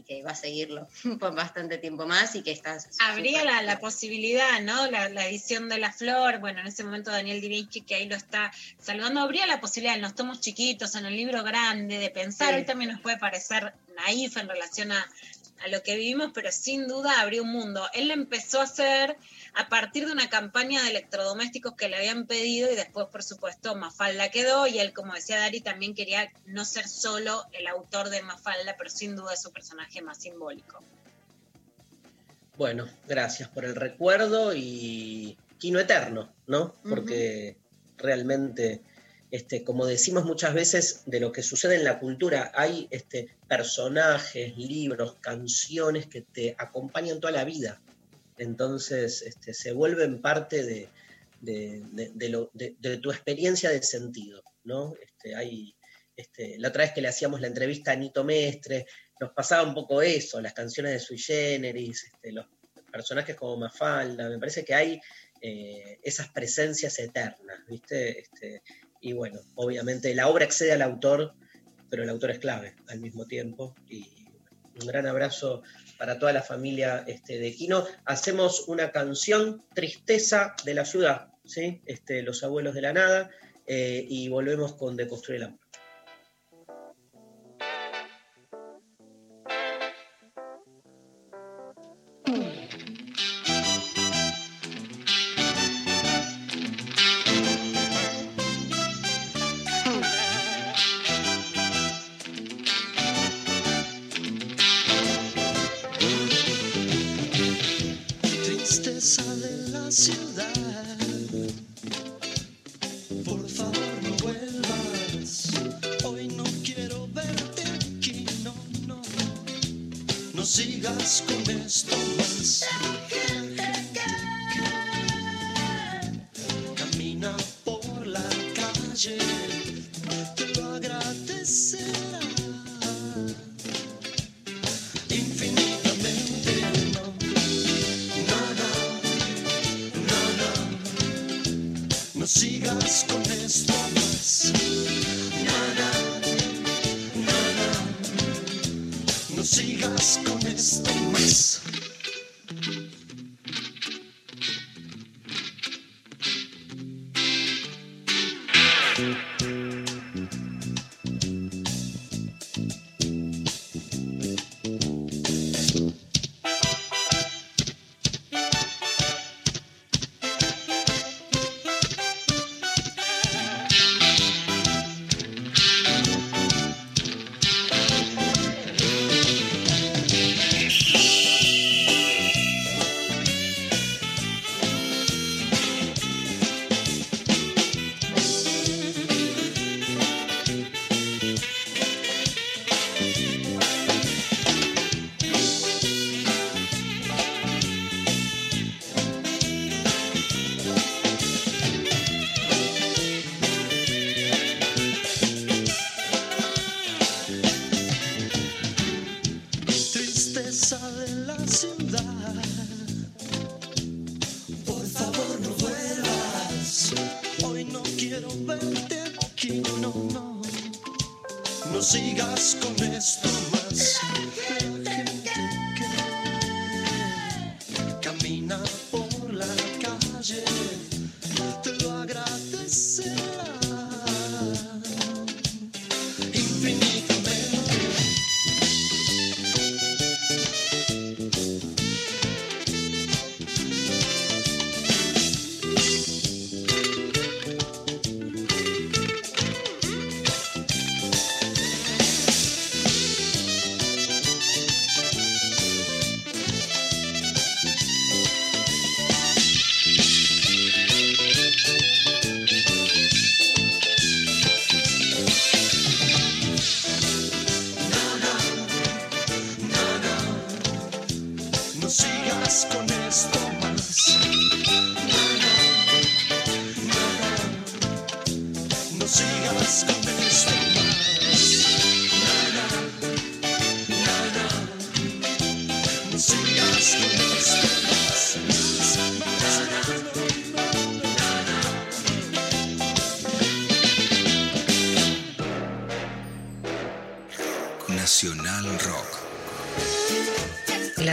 C: y que va a seguirlo <laughs> por bastante tiempo más y que está...
B: Habría la, la, posibilidad, ¿no? La, la, edición de La Flor, bueno, en ese momento Daniel Dirinsky, que ahí lo está saludando, habría la posibilidad en los tomos chiquitos, en el libro grande, de pensar, sí. hoy también nos puede parecer naif en relación a, a lo que vivimos, pero sin duda abrió un mundo. Él empezó a hacer a partir de una campaña de electrodomésticos que le habían pedido y después, por supuesto, Mafalda quedó y él, como decía Dari, también quería no ser solo el autor de Mafalda, pero sin duda es su personaje más simbólico.
A: Bueno, gracias por el recuerdo y Quino Eterno, ¿no? Porque uh -huh. realmente, este, como decimos muchas veces, de lo que sucede en la cultura, hay este, personajes, libros, canciones que te acompañan toda la vida entonces este, se vuelven parte de, tu experiencia de sentido, ¿no? Hay, la otra vez que le hacíamos la entrevista a Nito Mestre, nos pasaba un poco eso, las canciones de Sui Generis, los personajes como Mafalda, me parece que hay eh, esas presencias eternas, ¿viste? Y bueno, obviamente la obra excede al autor, pero el autor es clave al mismo tiempo, y un gran abrazo para toda la familia este, de Quino. Hacemos una canción, Tristeza de la Ciudad, ¿sí? este, Los Abuelos de la Nada, eh, y volvemos con Deconstruir el Amor.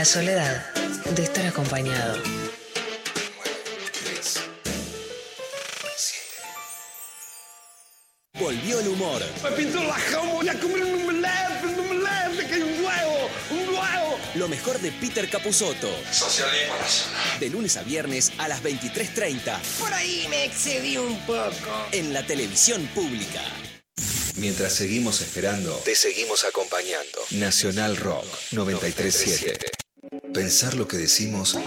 H: La
L: soledad de estar acompañado.
X: Volvió el humor.
K: Me pintó la jama, voy a comer un omelette, un omelette, que hay un huevo, un huevo.
X: Lo mejor de Peter Capusotto.
K: Socialismo nacional.
X: De lunes a viernes a las 23.30.
K: Por ahí me excedí un poco.
X: En la televisión pública.
I: Mientras seguimos esperando, te seguimos acompañando. Nacional Rock 937. Pensar lo que decimos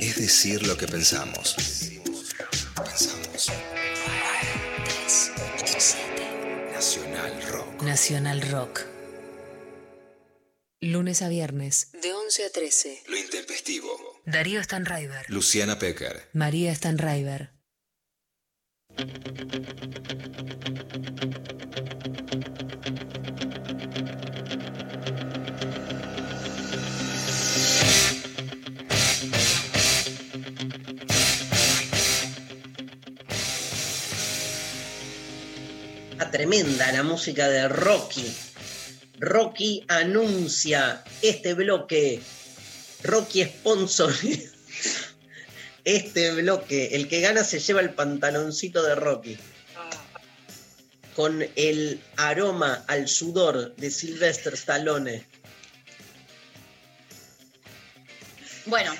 I: es decir lo que pensamos. Pensamos. Nacional Rock.
L: Nacional Rock. Lunes a viernes. De 11 a 13.
I: Lo intempestivo.
L: Darío Stanraiver.
I: Luciana Pecker.
L: María Stanraiver.
A: Tremenda la música de Rocky. Rocky anuncia este bloque. Rocky sponsor. <laughs> Este bloque. El que gana se lleva el pantaloncito de Rocky. Con el aroma al sudor de Sylvester Stallone.
C: Bueno,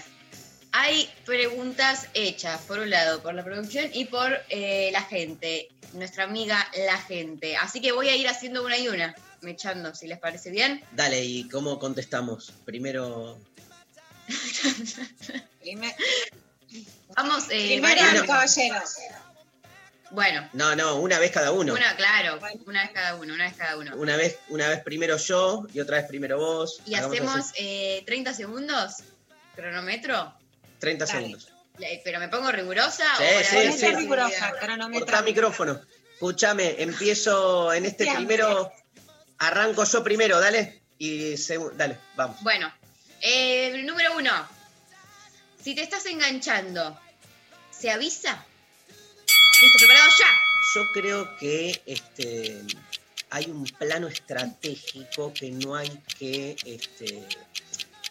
C: hay preguntas hechas, por un lado, por la producción y por eh, la gente, nuestra amiga la gente. Así que voy a ir haciendo una y una, me echando, si les parece bien.
A: Dale, ¿y cómo contestamos? Primero.
C: Vamos, eh,
B: Primero, caballeros.
C: Bueno,
A: No, no, una vez cada uno.
C: una, claro, una vez cada uno, una vez cada uno.
A: Una vez, una vez primero yo y otra vez primero vos.
C: Y
A: Hagamos
C: hacemos eh, 30 segundos, cronómetro.
A: 30
C: Dale.
A: segundos.
C: Eh, ¿Pero me pongo rigurosa?
A: Sí,
C: o
A: sí,
C: la-
A: sí.
B: rigurosa,
A: Cortá micrófono. Escúchame, empiezo en este primero. Arranco yo primero, dale. Y dale, vamos.
C: Bueno, eh, número uno. Si te estás enganchando, ¿se avisa? ¿Listo? ¿Preparado ya?
A: Yo creo que este, hay un plano estratégico que no hay que este,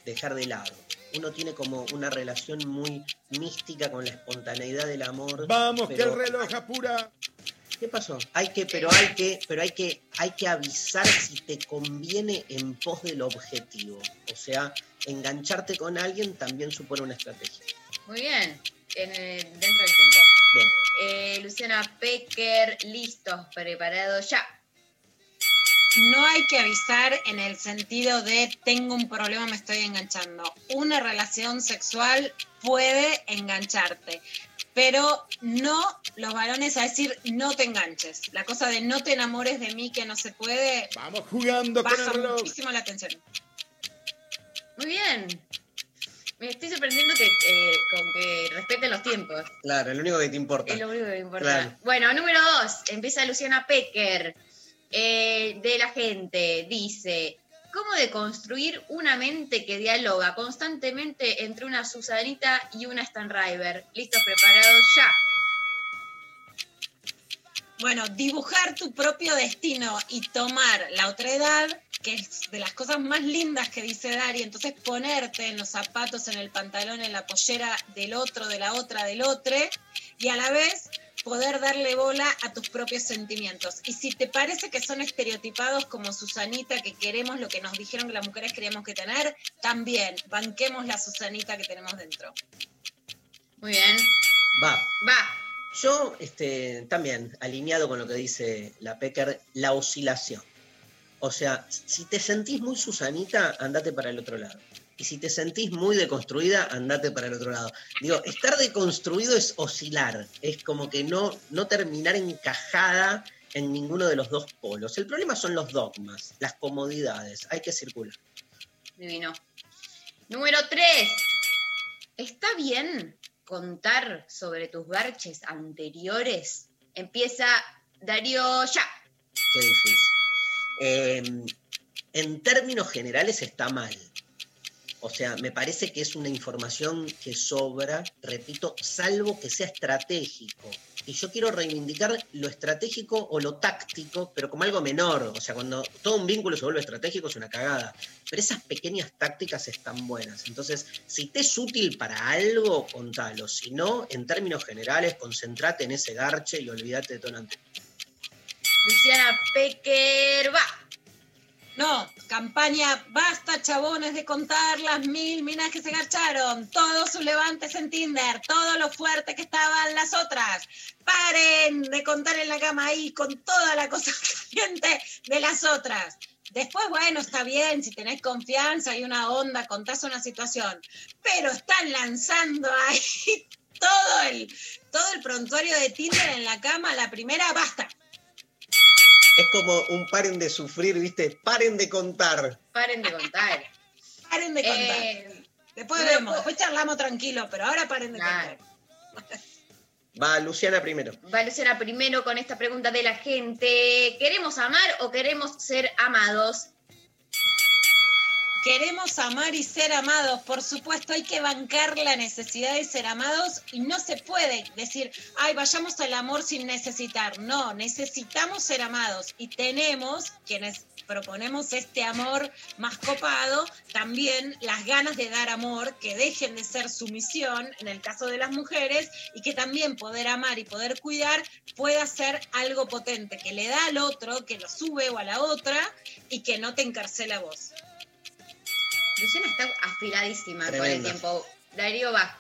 A: dejar de lado. Uno tiene como una relación muy mística con la espontaneidad del amor.
Y: Vamos, que
A: pero-
Y: el reloj apura.
A: ¿Qué pasó? Hay que, pero hay que, pero hay que, hay que avisar si te conviene en pos del objetivo. O sea, engancharte con alguien también supone una estrategia.
C: Muy bien. En, dentro del tiempo.
A: Bien.
C: Eh, Luciana Pecker, listos, preparados ya.
B: No hay que avisar en el sentido de tengo un problema, me estoy enganchando. Una relación sexual puede engancharte, pero no los varones a decir no te enganches. La cosa de no te enamores de mí que no se puede.
Y: Vamos jugando con el
B: baja
Y: reloj.
B: muchísimo la atención.
C: Muy bien. Me estoy sorprendiendo que, eh, con que respeten los tiempos.
A: Claro, lo único que te importa.
C: Es lo único que me importa.
A: Claro.
C: Bueno, número dos. Empieza Luciana Pecker. Eh, de la gente. Dice. ¿Cómo deconstruir una mente que dialoga constantemente entre una Susanita y una Stan River? ¿Listos, preparados? Ya.
B: Bueno, dibujar tu propio destino y tomar la otra edad, que es de las cosas más lindas que dice Dari, entonces ponerte en los zapatos, en el pantalón, en la pollera del otro, de la otra, del otro, y a la vez poder darle bola a tus propios sentimientos. Y si te parece que son estereotipados como Susanita, que queremos lo que nos dijeron que las mujeres queríamos que tener, también banquemos la Susanita que tenemos dentro.
C: Muy bien.
A: Va.
C: Va.
A: Yo, este, también, alineado con lo que dice la Pecker, la oscilación. O sea, si te sentís muy Susanita, andate para el otro lado. Y si te sentís muy deconstruida, andate para el otro lado. Digo, estar deconstruido es oscilar, es como que no, no terminar encajada en ninguno de los dos polos. El problema son los dogmas, las comodidades, hay que circular.
C: Divino. Número 3. ¿Está bien contar sobre tus garches anteriores? Empieza Darío ya.
A: Qué difícil. Eh, en términos generales está mal. O sea, me parece que es una información que sobra, repito, salvo que sea estratégico. Y yo quiero reivindicar lo estratégico o lo táctico, pero como algo menor. O sea, cuando todo un vínculo se vuelve estratégico es una cagada. Pero esas pequeñas tácticas están buenas. Entonces, si te es útil para algo, contalo. Si no, en términos generales, concentrate en ese garche y olvídate de todo lo anterior.
C: Luciana Pecker va.
B: No, campaña basta chabones de contar las mil minas que se garcharon, todos sus levantes en Tinder, todo lo fuerte que estaban las otras. Paren de contar en la cama ahí con toda la cosa <laughs> caliente de las otras. Después, bueno, está bien, si tenés confianza y una onda, contás una situación, pero están lanzando ahí <laughs> todo el, todo el prontuario de Tinder en la cama, la primera, basta.
A: Es como un paren de sufrir, ¿viste? Paren de contar.
C: Paren de contar.
B: Paren de contar.
C: Eh,
B: Después
C: no
B: vemos, después charlamos tranquilo, pero ahora paren de
C: Claro.
B: contar.
A: Va, Luciana primero.
C: Va Luciana primero con esta pregunta de la gente. ¿Queremos amar o queremos ser amados?
B: Queremos amar y ser amados, por supuesto, hay que bancar la necesidad de ser amados y no se puede decir, ay, vayamos al amor sin necesitar. No, necesitamos ser amados y tenemos, quienes proponemos este amor más copado, también las ganas de dar amor, que dejen de ser sumisión en el caso de las mujeres y que también poder amar y poder cuidar pueda ser algo potente, que le da al otro, que lo sube o a la otra y que no te encarcela a vos.
C: Luciana está afiladísima con el tiempo. Darío va.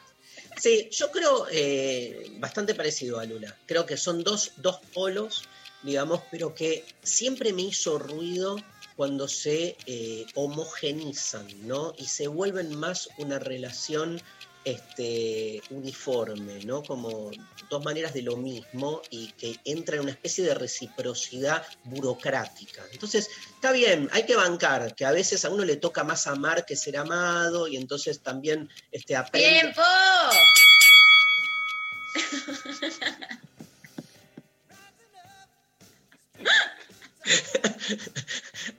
A: Sí, yo creo eh, bastante parecido a Lula. Creo que son dos, dos polos, digamos, pero que siempre me hizo ruido cuando se eh, homogenizan, ¿no? Y se vuelven más una relación este, uniforme, ¿no? Como dos maneras de lo mismo y que entra en una especie de reciprocidad burocrática. Entonces, está bien, hay que bancar, que a veces a uno le toca más amar que ser amado y entonces también este, aprende...
C: ¡Tiempo! <laughs>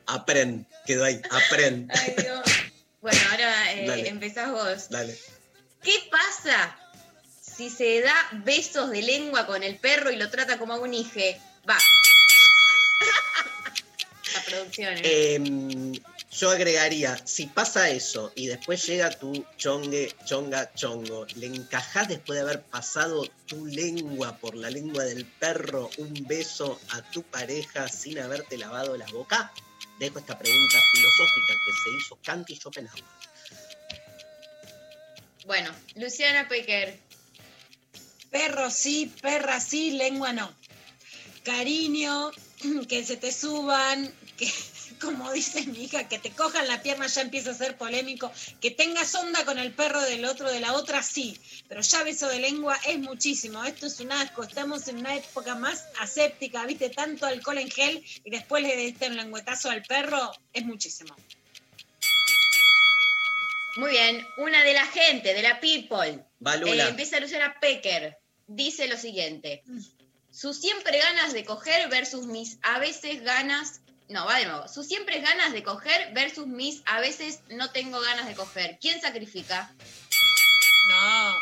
A: Aprend, quedó ahí, aprend.
C: Ay, Dios. Bueno, ahora eh, empezás vos.
A: Dale.
C: ¿Qué pasa si se da besos de lengua con el perro y lo trata como a un hijo? Va. <laughs> La producción. ¿eh?
A: Em, yo agregaría, si pasa eso y después llega tu chongue, chonga, chongo, ¿le encajás después de haber pasado tu lengua por la lengua del perro un beso a tu pareja sin haberte lavado la boca? Dejo esta pregunta filosófica que se hizo Kant y Schopenhauer.
C: Bueno, Luciana Pecker.
B: Perro sí, perra sí, lengua no. Cariño, <clears throat> que se te suban, que <laughs> como dice mi hija, que te cojan la pierna ya empieza a ser polémico. Que tengas onda con el perro del otro, de la otra sí. Pero ya beso de lengua es muchísimo. Esto es un asco. Estamos en una época más aséptica, viste, tanto alcohol en gel y después le diste un lengüetazo al perro, es muchísimo.
C: Muy bien, una de la gente, de la people. Eh, empieza Luciana Pecker. Dice lo siguiente. Sus siempre ganas de coger versus mis a veces ganas... No, va de nuevo. Sus siempre ganas de coger versus mis a veces no tengo ganas de coger. ¿Quién sacrifica?
B: No,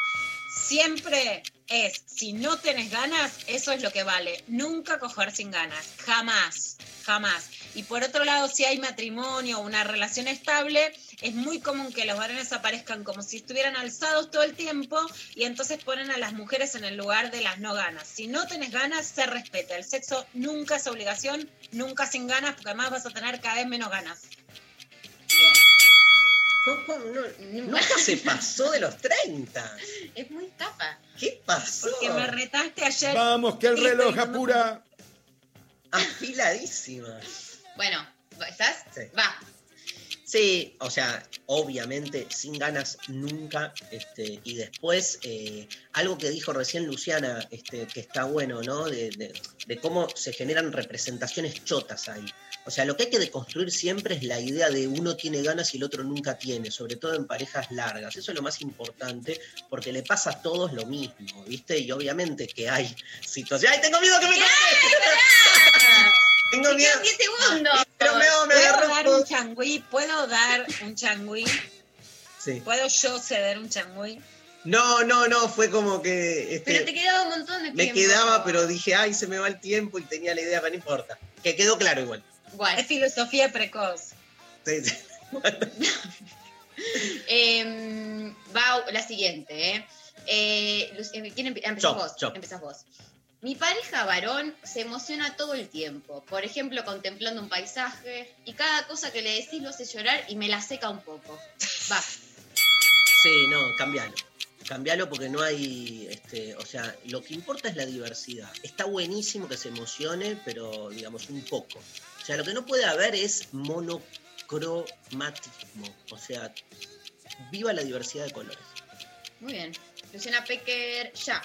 B: siempre es, si no tenés ganas, eso es lo que vale. Nunca coger sin ganas, jamás, jamás. Y por otro lado, si hay matrimonio o una relación estable, es muy común que los varones aparezcan como si estuvieran alzados todo el tiempo y entonces ponen a las mujeres en el lugar de las no ganas. Si no tenés ganas, se respeta. El sexo nunca es obligación, nunca sin ganas, porque además vas a tener cada vez menos ganas.
A: ¿Cómo no- nunca se pasó de los 30.
C: Es muy tapa.
A: ¿Qué pasó?
B: Porque me retaste ayer.
Y: Vamos, que el reloj apura.
A: Afiladísima.
C: Bueno, ¿estás?
A: Sí.
C: Va.
A: Sí, o sea, obviamente sin ganas nunca. Este, y después, eh, algo que dijo recién Luciana, este, que está bueno, ¿no? De, de- de cómo se generan representaciones chotas ahí. O sea, lo que hay que deconstruir siempre es la idea de uno tiene ganas y el otro nunca tiene, sobre todo en parejas largas. Eso es lo más importante, porque le pasa a todos lo mismo, ¿viste? Y obviamente que hay situaciones. ¡Ay, tengo miedo que me Tengo
C: Te
A: miedo.
C: quedan 10 segundos.
A: Pero me, me
B: ¿Puedo dar un changüí? ¿Puedo dar un changüí?
A: Sí.
B: ¿Puedo yo ceder un changüí?
A: No, no, no, fue como que. este,
C: Pero te quedaba un montón de
A: me
C: tiempo.
A: quedaba, pero dije, ay, se me va el tiempo y tenía la idea, pero no importa. Que quedó claro igual.
B: Es filosofía precoz.
A: Sí, sí. <laughs>
C: va la siguiente, ¿eh? Eh, eh, ¿Quién empe- empezás
A: Yo,
C: vos?
A: yo.
C: Empezás vos. Mi pareja varón se emociona todo el tiempo, por ejemplo, contemplando un paisaje, y cada cosa que le decís lo hace llorar y me la seca un poco. Va.
A: Sí, no, cambialo. Cambialo porque no hay, este, o sea, lo que importa es la diversidad. Está buenísimo que se emocione, pero digamos un poco. O sea, lo que no puede haber es monocromatismo. O sea, viva la diversidad de colores.
C: Muy bien. Luciana Pecker, ya.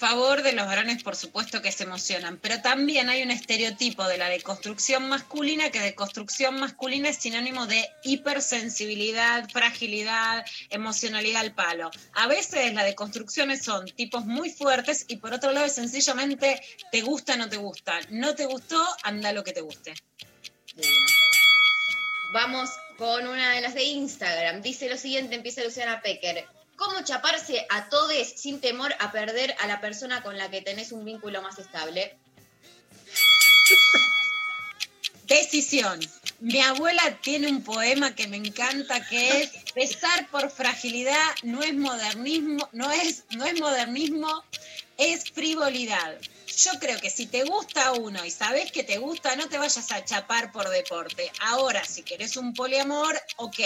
B: Favor de los varones, por supuesto que se emocionan, pero también hay un estereotipo de la deconstrucción masculina que deconstrucción masculina es sinónimo de hipersensibilidad, fragilidad, emocionalidad al palo. A veces las deconstrucciones son tipos muy fuertes y por otro lado es sencillamente te gusta, no te gusta. No te gustó, anda lo que te guste.
C: Vamos con una de las de Instagram. Dice lo siguiente, empieza Luciana Pecker. ¿Cómo chaparse a todes sin temor a perder a la persona con la que tenés un vínculo más estable?
B: Decisión. Mi abuela tiene un poema que me encanta que es besar por fragilidad no es modernismo, no es, no es modernismo, es frivolidad. Yo creo que si te gusta uno y sabes que te gusta, no te vayas a chapar por deporte. Ahora, si querés un poliamor, ok,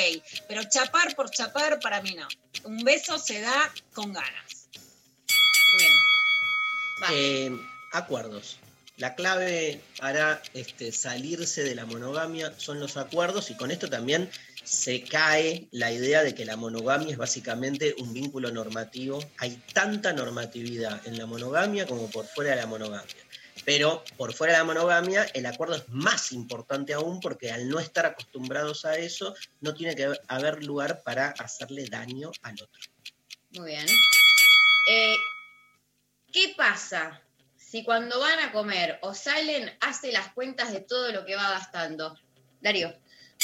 B: pero chapar por chapar para mí no. Un beso se da con ganas.
C: Muy bien.
A: Eh, acuerdos. La clave para este, salirse de la monogamia son los acuerdos y con esto también se cae la idea de que la monogamia es básicamente un vínculo normativo. Hay tanta normatividad en la monogamia como por fuera de la monogamia. Pero por fuera de la monogamia, el acuerdo es más importante aún porque al no estar acostumbrados a eso, no tiene que haber lugar para hacerle daño al otro.
C: Muy bien. Eh, ¿Qué pasa si cuando van a comer o salen hace las cuentas de todo lo que va gastando? Darío.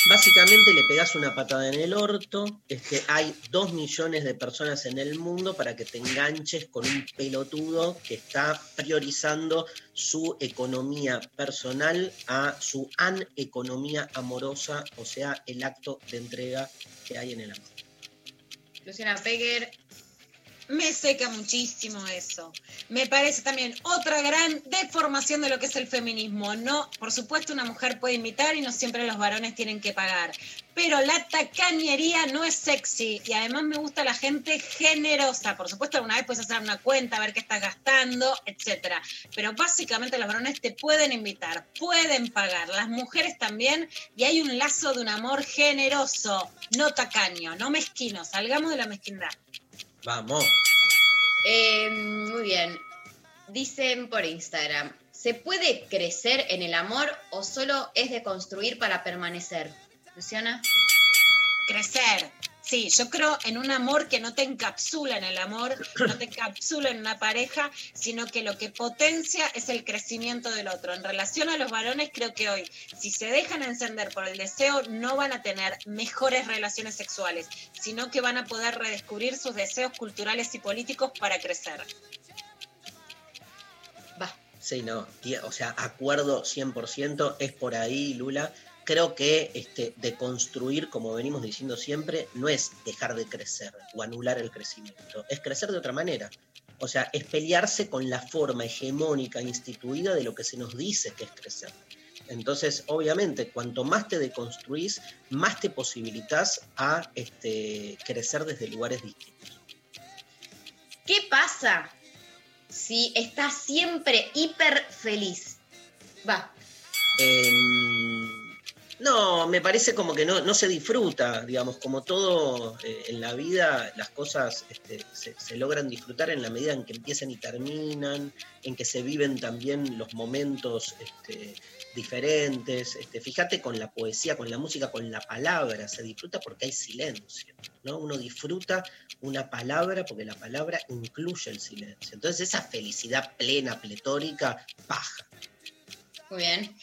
A: Básicamente le pegas una patada en el orto. Este, hay dos millones de personas en el mundo para que te enganches con un pelotudo que está priorizando su economía personal a su aneconomía amorosa, o sea, el acto de entrega que hay en el amor.
C: Luciana Peguer.
B: Me seca muchísimo eso. Me parece también otra gran deformación de lo que es el feminismo. No, por supuesto, una mujer puede invitar y no siempre los varones tienen que pagar. Pero la tacañería no es sexy y además me gusta la gente generosa. Por supuesto, alguna vez puedes hacer una cuenta, ver qué estás gastando, etcétera. Pero básicamente los varones te pueden invitar, pueden pagar, las mujeres también, y hay un lazo de un amor generoso, no tacaño, no mezquino. Salgamos de la mezquindad.
A: Vamos.
C: Eh, muy bien. Dicen por Instagram, ¿se puede crecer en el amor o solo es de construir para permanecer? Luciana.
B: Crecer. Sí, yo creo en un amor que no te encapsula en el amor, no te encapsula en una pareja, sino que lo que potencia es el crecimiento del otro. En relación a los varones, creo que hoy, si se dejan encender por el deseo, no van a tener mejores relaciones sexuales, sino que van a poder redescubrir sus deseos culturales y políticos para crecer.
A: Sí, no, o sea, acuerdo 100%, es por ahí, Lula. Creo que este, de construir, como venimos diciendo siempre, no es dejar de crecer o anular el crecimiento, es crecer de otra manera. O sea, es pelearse con la forma hegemónica instituida de lo que se nos dice que es crecer. Entonces, obviamente, cuanto más te deconstruís, más te posibilitas a este, crecer desde lugares distintos.
C: ¿Qué pasa si estás siempre hiper feliz? Va.
A: Em, no, me parece como que no, se disfruta, digamos, como todo eh, en la vida, las cosas este, se, logran disfrutar en la medida en que empiezan y terminan, en que se viven también los momentos este, diferentes. Este, fíjate con la poesía, con la música, con la palabra, se disfruta porque hay silencio, ¿no? Uno disfruta una palabra porque la palabra incluye el silencio. Entonces esa felicidad plena, pletórica, paja.
C: Muy bien.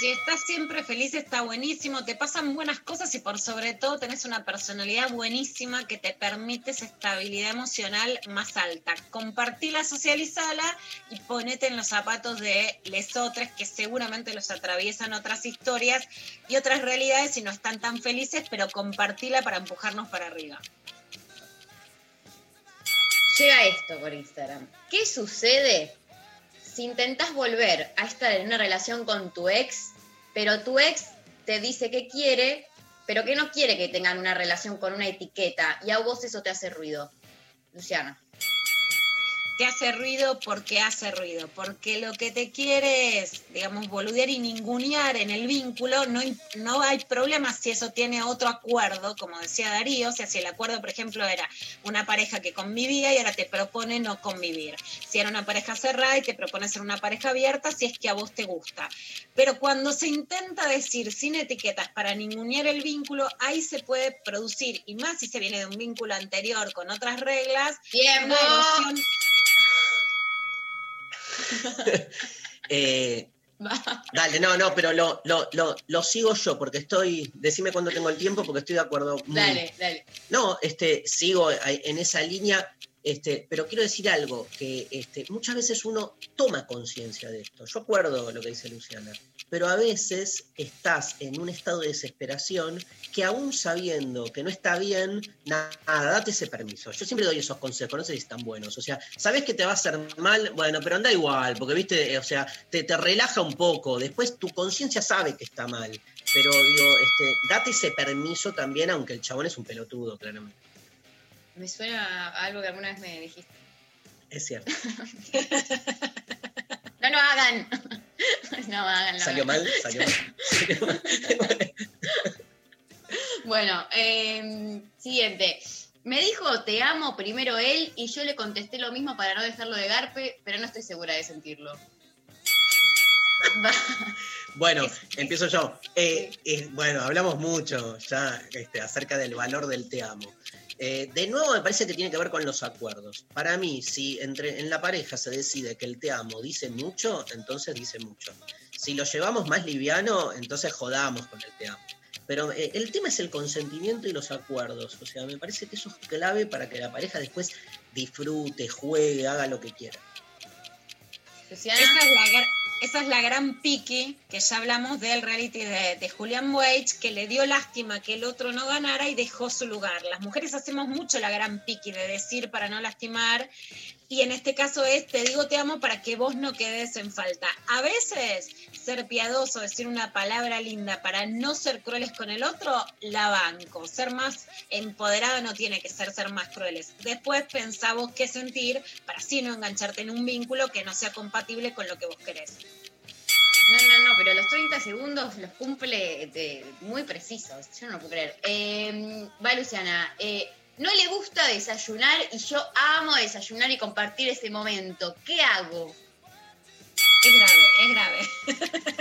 B: Si estás siempre feliz, está buenísimo, te pasan buenas cosas y por sobre todo tenés una personalidad buenísima que te permite esa estabilidad emocional más alta. Compartila, socializala y ponete en los zapatos de lesotres que seguramente los atraviesan otras historias y otras realidades y no están tan felices, pero compartila para empujarnos para arriba.
C: Llega esto por Instagram. ¿Qué sucede si intentas volver a estar en una relación con tu ex, pero tu ex te dice que quiere, pero que no quiere que tengan una relación con una etiqueta y a vos eso te hace ruido? Luciana.
B: Te hace ruido porque hace ruido, porque lo que te quiere es, digamos, boludear y ningunear en el vínculo, no, hay- no hay problema si eso tiene otro acuerdo, como decía Darío, o sea, si el acuerdo, por ejemplo, era una pareja que convivía y ahora te propone no convivir. Si era una pareja cerrada y te propone ser una pareja abierta, si es que a vos te gusta. Pero cuando se intenta decir sin etiquetas para ningunear el vínculo, ahí se puede producir, y más si se viene de un vínculo anterior con otras reglas,
C: Tiempo.
B: una erosión <laughs>
A: Eh, <laughs> dale, no, no, pero lo, lo, lo, lo sigo yo porque estoy. Decime cuándo tengo el tiempo porque estoy de acuerdo. muy-
C: Dale, dale.
A: No, este, sigo en esa línea, este, pero quiero decir algo, que este, muchas veces uno toma conciencia de esto. Yo acuerdo lo que dice Luciana, pero a veces estás en un estado de desesperación que aún sabiendo que no está bien, nada, date ese permiso. Yo siempre doy esos consejos, no sé si están buenos. O sea, sabes que te va a hacer mal, bueno, pero anda igual, porque viste, o sea, te, te relaja un poco. Después tu conciencia sabe que está mal. Pero digo, este, date ese permiso también, aunque el chabón es un pelotudo, claramente.
C: Me suena a algo que alguna vez me dijiste.
A: Es cierto. <laughs>
C: No lo hagan. <laughs> No hagan.
A: ¿Salió mal? ¿Salió mal? <laughs>
C: Bueno, eh, siguiente. Me dijo te amo primero él y yo le contesté lo mismo para no dejarlo de garpe, pero no estoy segura de sentirlo.
A: Bueno, empiezo yo. Eh, eh, bueno, hablamos mucho ya este, acerca del valor del te amo. Eh, de nuevo, me parece que tiene que ver con los acuerdos. Para mí, si entre, en la pareja se decide que el te amo dice mucho, entonces dice mucho. Si lo llevamos más liviano, entonces jodamos con el te amo. Pero eh, el tema es el consentimiento y los acuerdos. O sea, me parece que eso es clave para que la pareja después disfrute, juegue, haga lo que quiera.
B: Esa es, la, esa es la gran pique que ya hablamos del reality de, Julian Wage, que le dio lástima que el otro no ganara y dejó su lugar. Las mujeres hacemos mucho la gran pique de decir para no lastimar. Y en este caso es, te digo te amo para que vos no quedes en falta. A veces ser piadoso, decir una palabra linda para no ser crueles con el otro, la banco. Ser más empoderado no tiene que ser ser más crueles. Después pensá vos qué sentir para así no engancharte en un vínculo que no sea compatible con lo que vos querés.
C: No, no, no, pero los 30 segundos los cumple muy precisos. Yo no lo puedo creer. Eh, va Luciana. eh, no le gusta desayunar y yo amo desayunar y compartir ese momento. ¿Qué hago?
B: Es grave, es grave. <laughs>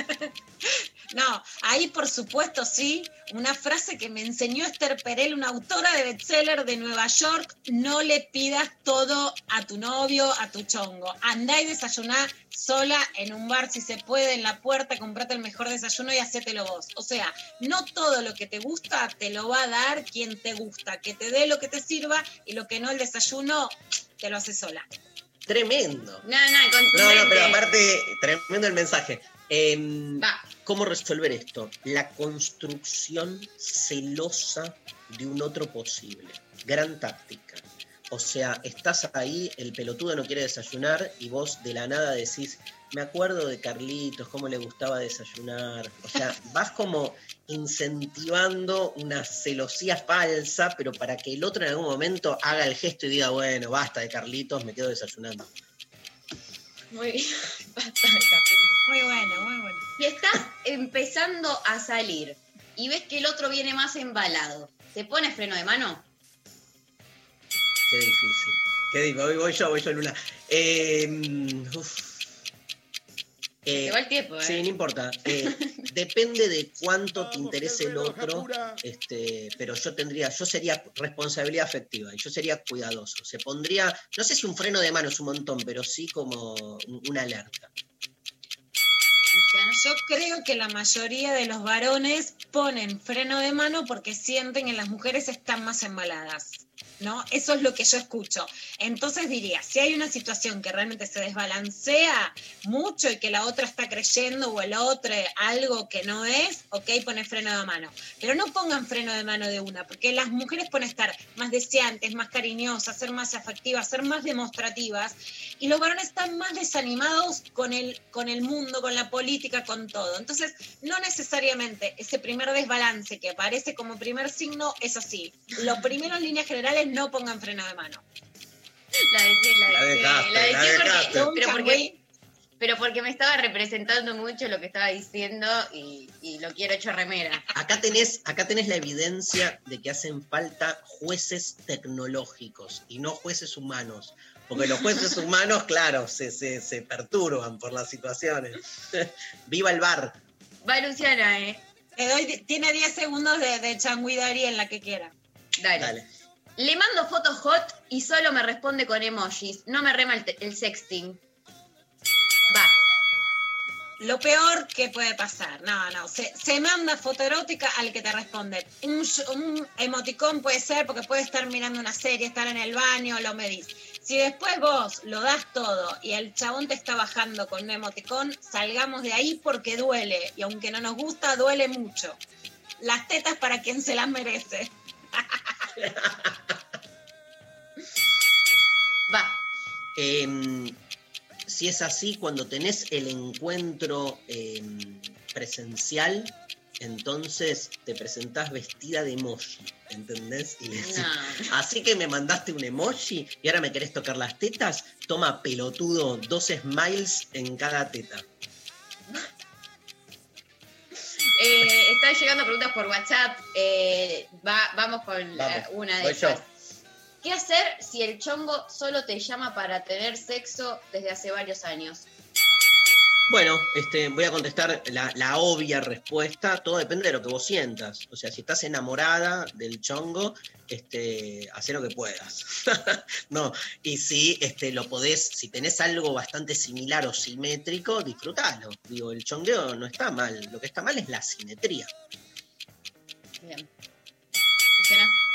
B: No, ahí por supuesto sí, una frase que me enseñó Esther Perel, una autora de bestseller de Nueva York, no le pidas todo a tu novio, a tu chongo. Andá y desayuná sola en un bar si se puede, en la puerta, comprate el mejor desayuno y hacételo vos. O sea, no todo lo que te gusta te lo va a dar quien te gusta, que te dé lo que te sirva y lo que no el desayuno te lo haces sola.
A: Tremendo.
C: No, no,
A: No, no, pero aparte, tremendo el mensaje. Em. ¿Cómo resolver esto? La construcción celosa de un otro posible. Gran táctica. O sea, estás ahí, el pelotudo no quiere desayunar y vos de la nada decís, me acuerdo de Carlitos, cómo le gustaba desayunar. O sea, <laughs> vas como incentivando una celosía falsa, pero para que el otro en algún momento haga el gesto y diga, bueno, basta de Carlitos, me quedo desayunando.
C: Muy bien. <laughs>
B: Muy bueno, muy bueno.
C: Si estás empezando a salir y ves que el otro viene más embalado, ¿te pones freno de mano?
A: Qué difícil. Qué difícil. Voy, voy yo, voy yo, Luna. Eh, uf. Eh,
C: va el tiempo, ¿eh?
A: Sí, no importa. <laughs> Eh, depende de cuánto te interese el otro, este, pero yo tendría, yo sería responsabilidad afectiva y yo sería cuidadoso. Se pondría, no sé si un freno de mano es un montón, pero sí como un- una alerta.
B: Yo creo que la mayoría de los varones ponen freno de mano porque sienten que las mujeres están más embaladas. ¿No? Eso es lo que yo escucho. Entonces diría, si hay una situación que realmente se desbalancea mucho y que la otra está creyendo o el otro algo que no es, ok, pone freno de mano. Pero no pongan freno de mano de una, porque las mujeres pueden estar más deseantes, más cariñosas, ser más afectivas, ser más demostrativas, y los varones están más desanimados con el, con el mundo, con la política, con todo. Entonces, no necesariamente ese primer desbalance que aparece como primer signo es así. Lo primero en líneas generales, no pongan freno de mano.
C: La dejé, la
A: La
C: dejé.
A: dejaste,
C: la
A: la
C: porque, pero porque, pero porque me estaba representando mucho lo que estaba diciendo y, y lo quiero hecho remera.
A: Acá tenés, acá tenés la evidencia de que hacen falta jueces tecnológicos y no jueces humanos. Porque los jueces <laughs> humanos, claro, se, se, se perturban por las situaciones. <laughs> Viva el bar.
C: Va Luciana, ¿eh?
B: Te doy, tiene 10 segundos de, de changuidari en la que quiera.
C: Dale. Le mando fotos hot y solo me responde con emojis. No me rema el, sexting. Va.
B: Lo peor que puede pasar, no, no, se, se manda foto erótica al que te responde. Un, un emoticón puede ser porque puede estar mirando una serie, estar en el baño, lo medís. Si después vos lo das todo y el chabón te está bajando con un emoticón, salgamos de ahí porque duele. Y aunque no nos gusta, duele mucho. Las tetas para quien se las merece. <laughs> <laughs>
C: Va.
A: Em, si es así, cuando tenés el encuentro em, presencial, entonces te presentás vestida de emoji, ¿entendés? Y le decís, así que me mandaste un emoji y ahora me querés tocar las tetas, toma pelotudo, dos smiles en cada teta.
C: Eh, están llegando preguntas por WhatsApp. Eh, va- vamos con eh, una de ellas. ¿Qué hacer si el chongo solo te llama para tener sexo desde hace varios años?
A: Bueno, este, voy a contestar la, la obvia respuesta. Todo depende de lo que vos sientas. O sea, si estás enamorada del chongo, este, hacé lo que puedas. <laughs> no, y si este, lo podés, si tenés algo bastante similar o simétrico, disfrutalo. Digo, el chongueo no está mal. Lo que está mal es la simetría.
C: Bien.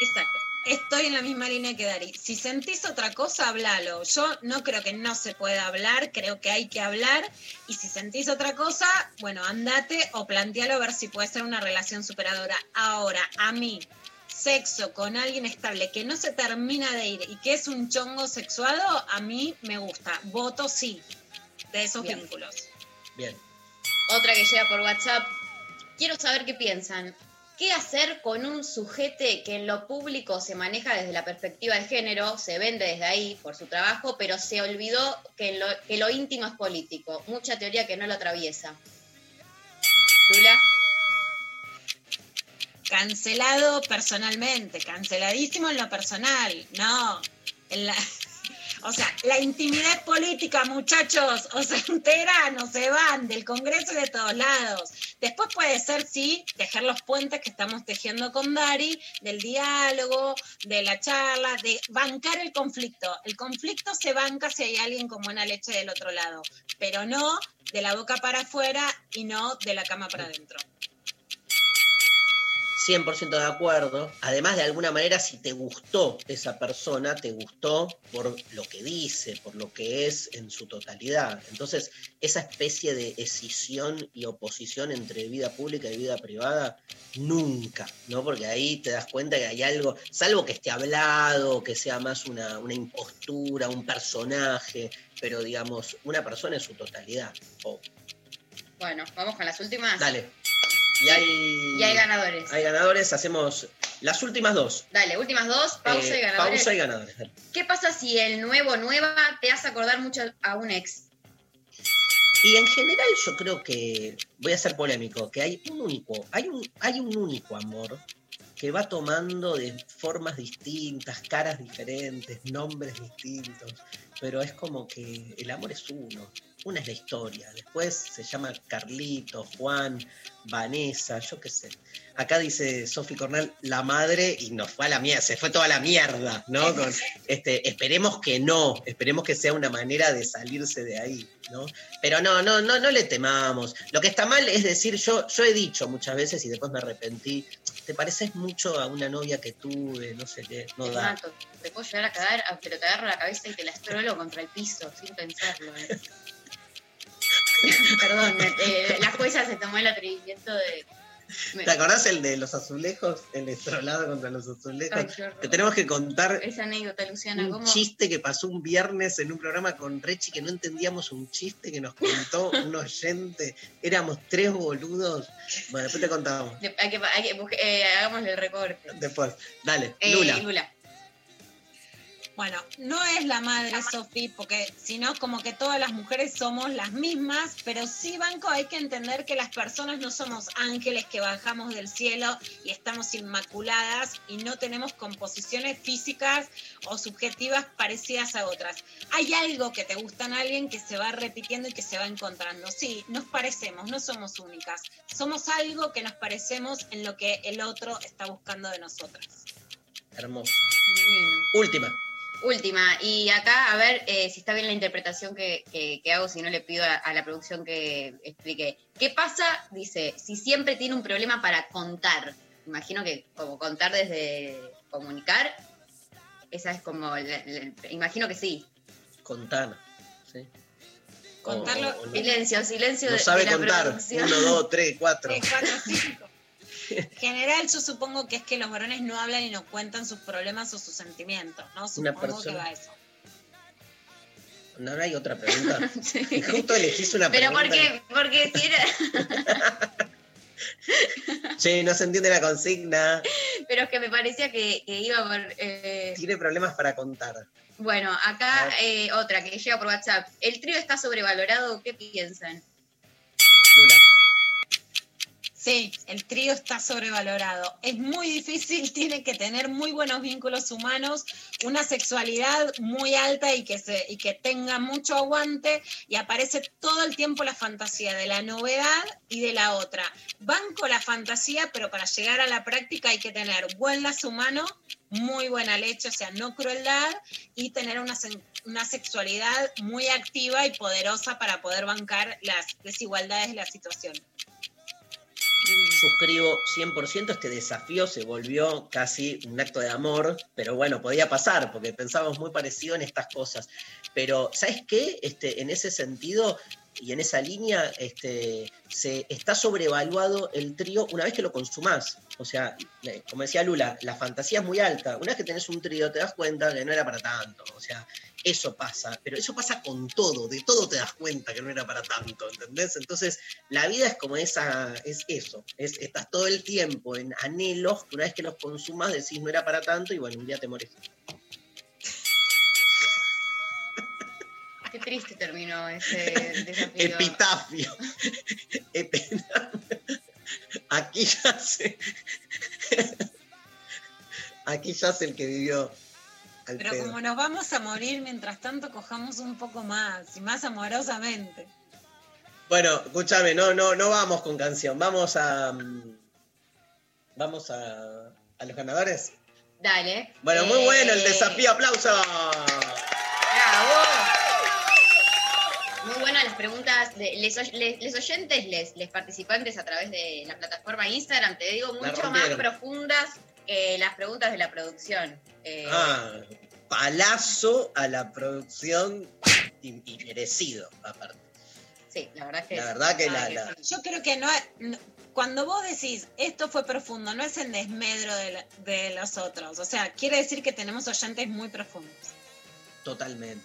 B: Exacto. Estoy en la misma línea que Dari. Si sentís otra cosa, hablalo. Yo no creo que no se pueda hablar, creo que hay que hablar. Y si sentís otra cosa, bueno, andate o plantealo a ver si puede ser una relación superadora. Ahora, a mí, sexo con alguien estable que no se termina de ir y que es un chongo sexuado, a mí me gusta. Voto sí de esos
C: Bien.
B: vínculos.
A: Bien.
C: Otra que llega por WhatsApp. Quiero saber qué piensan. ¿Qué hacer con un sujete que en lo público se maneja desde la perspectiva de género, se vende desde ahí por su trabajo, pero se olvidó que, lo, que lo íntimo es político? Mucha teoría que no lo atraviesa. Lula.
B: Cancelado personalmente, canceladísimo en lo personal, no. En la- o sea, la intimidad política, muchachos, o se enteran o se van del Congreso y de todos lados. Después puede ser, sí, tejer los puentes que estamos tejiendo con Dari, del diálogo, de la charla, de bancar el conflicto. El conflicto se banca si hay alguien con buena leche del otro lado, pero no de la boca para afuera y no de la cama para adentro.
A: 100% de acuerdo. Además, de alguna manera, si te gustó esa persona, te gustó por lo que dice, por lo que es en su totalidad. Entonces, esa especie de escisión y oposición entre vida pública y vida privada, nunca, ¿no? Porque ahí te das cuenta que hay algo, salvo que esté hablado, que sea más una, una impostura, un personaje, pero digamos, una persona en su totalidad. Oh,
C: Bueno, vamos con las últimas.
A: dale. Y hay,
C: Y hay ganadores.
A: Hay ganadores, hacemos las últimas dos.
C: Dale, últimas dos, pausa
A: Eh,
C: y ganadores.
A: Pausa y ganadores. dale.
C: ¿Qué pasa si el nuevo nueva te hace acordar mucho a un ex?
A: Y en general yo creo que, voy a ser polémico, que hay un único, hay un, hay un único amor que va tomando de formas distintas, caras diferentes, nombres distintos, pero es como que el amor es uno, una es la historia, después se llama Carlito, Juan, Vanessa, yo qué sé. Acá dice Sofi Cornell, la madre, y nos fue a la mierda, se fue toda la mierda, ¿no? Con, este, esperemos que no, esperemos que sea una manera de salirse de ahí, ¿no? Pero no, no, no, no le temamos. Lo que está mal es decir, yo, yo he dicho muchas veces y después me arrepentí, te pareces mucho a una novia que tuve, no sé qué, no da.
C: mato. Te puedo llegar a cagar, pero te agarro la cabeza y te la estrolo contra el piso, sin pensarlo. eh. <laughs> <laughs> Perdón, eh, la jueza se tomó el atrevimiento de...
A: ¿Te acordás el de los azulejos? El estrolado contra los azulejos.
C: Ay.
A: Te tenemos que contar
C: Esa anécdota, Luciana,
A: un
C: ¿cómo?
A: chiste que pasó un viernes en un programa con Rechi que no entendíamos un chiste que nos contó <laughs> un oyente. Éramos tres boludos. Bueno, después te contamos.
C: De- hay que, hay que eh, hagámosle el recorte.
A: Después. Dale,
C: Eh,
A: Lula.
C: Lula.
B: Bueno, no es la madre Sofi, porque si no, como que todas las mujeres somos las mismas, pero sí, Banco, hay que entender que las personas no somos ángeles que bajamos del cielo y estamos inmaculadas y no tenemos composiciones físicas o subjetivas parecidas a otras. Hay algo que te gusta en alguien que se va repitiendo y que se va encontrando. Sí, nos parecemos, no somos únicas. Somos algo que nos parecemos en lo que el otro está buscando de nosotras.
A: Hermoso.
C: Divino.
A: Última.
C: Última, y acá a ver eh, si está bien la interpretación que, que- que hago, si no le pido a, a la producción que explique. ¿Qué pasa? Dice, si siempre tiene un problema para contar. Imagino que como contar desde comunicar, esa es como, la- la- imagino que sí.
A: Contar. ¿sí?
B: Contarlo-
A: O- o no-
C: Silencio, silencio
A: No
C: de,
A: sabe
C: de la
A: contar.
C: producción.
A: Uno, dos, tres, cuatro.
B: Tres, cuatro, cinco. En <laughs> general, yo supongo que es que los varones no hablan y no cuentan sus problemas o sus sentimientos, ¿no? Supongo que va a eso.
A: ¿No hay otra pregunta? <laughs> Y justo elegís una
C: Pero
A: pregunta.
C: porque, porque si era, <laughs>
A: Sí, no se entiende la consigna.
C: pero es que me parecía que, que iba por... eh,
A: Tiene problemas para contar.
C: Bueno, acá eh, otra que llega por WhatsApp. ¿El trío está sobrevalorado? ¿Qué piensan?
B: Sí, el trío está sobrevalorado. Es muy difícil, <laughs> tiene que tener muy buenos vínculos humanos, una sexualidad muy alta y que, se, y que tenga mucho aguante y aparece todo el tiempo la fantasía de la novedad y de la otra. Banco la fantasía, pero para llegar a la práctica hay que tener buen lazo humano, muy buena leche, o sea, no crueldad y tener una, una sexualidad muy activa y poderosa para poder bancar las desigualdades de la situación.
A: Suscribo 100%, este desafío se volvió casi un acto de amor, pero bueno, podía pasar, porque pensábamos muy parecido en estas cosas. Pero, ¿sabes qué? Este, en ese sentido y en esa línea, este, se está sobrevaluado el trío una vez que lo consumás. O sea, eh, como decía Lula, la fantasía es muy alta. Una vez que tenés un trío te das cuenta que no era para tanto. O sea, eso pasa, pero eso pasa con todo, de todo te das cuenta que no era para tanto, ¿entendés? Entonces, la vida es como esa, es eso, es, estás todo el tiempo en anhelos, una vez que los consumas decís no era para tanto y bueno, un día te morís.
C: Qué triste terminó ese <laughs> desafío.
A: Epitafio. Epitafio. <laughs> Aquí yace. Aquí yace el que vivió al
B: Pero
A: pedo.
B: como nos vamos a morir, mientras tanto cojamos un poco más y más amorosamente.
A: Bueno, escúchame, no, no, no vamos con canción, vamos a. Vamos a, a los ganadores.
C: Dale.
A: Bueno, muy bueno el
C: Eh,
A: desafío, aplauso.
C: ¡Bravo! Muy buenas las preguntas de les, oy- les- les oyentes, les, les participantes a través de la plataforma Instagram, te digo, mucho más profundas que las preguntas de la producción. Eh,
A: Ah, palazo a la producción y, y merecido, aparte.
C: Sí, la verdad que
A: La verdad que la, la-
B: Yo creo que no, no- cuando vos decís esto fue profundo, no es en desmedro de, la- de los otros. O sea, quiere decir que tenemos oyentes muy profundos.
A: totalmente.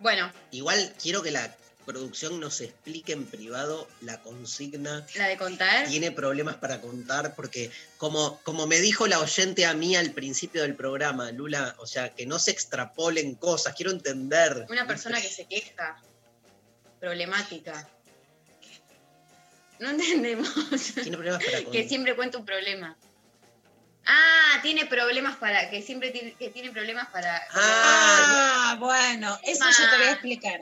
C: Bueno,
A: Igual quiero que la producción nos explique en privado la consigna.
C: la de contar.
A: Tiene problemas para contar porque, como, como me dijo la oyente a mí al principio del programa, Lula, o sea, que no se extrapolen cosas, quiero entender.
C: Una persona que se queja, problemática. No entendemos.
A: Tiene problemas para <laughs>
C: que
A: contar.
C: siempre cuenta un problema. Ah, tiene problemas para. Que siempre tiene, que tiene problemas para.
B: Ah, bueno, eso yo te voy a
C: Ah.
B: explicar.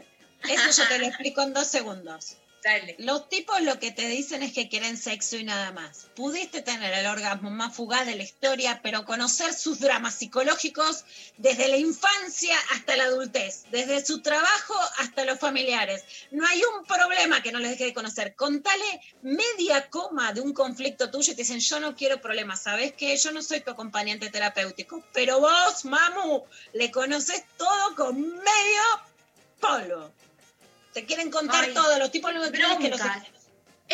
B: Eso yo te lo <laughs> explico en dos segundos.
C: Dale.
B: Los tipos lo que te dicen es que quieren sexo y nada más. Pudiste tener el orgasmo más fugaz de la historia, pero conocer sus dramas psicológicos desde la infancia hasta la adultez, desde su trabajo hasta los familiares. No hay un problema que no les deje de conocer. Contale media coma de un conflicto tuyo y te dicen, yo no quiero problemas, ¿sabes qué? Yo no soy tu acompañante terapéutico, pero vos, mamu, le conoces todo con medio polvo. Te quieren contar
C: Ay,
B: todo, los tipos lo que los
C: broncas.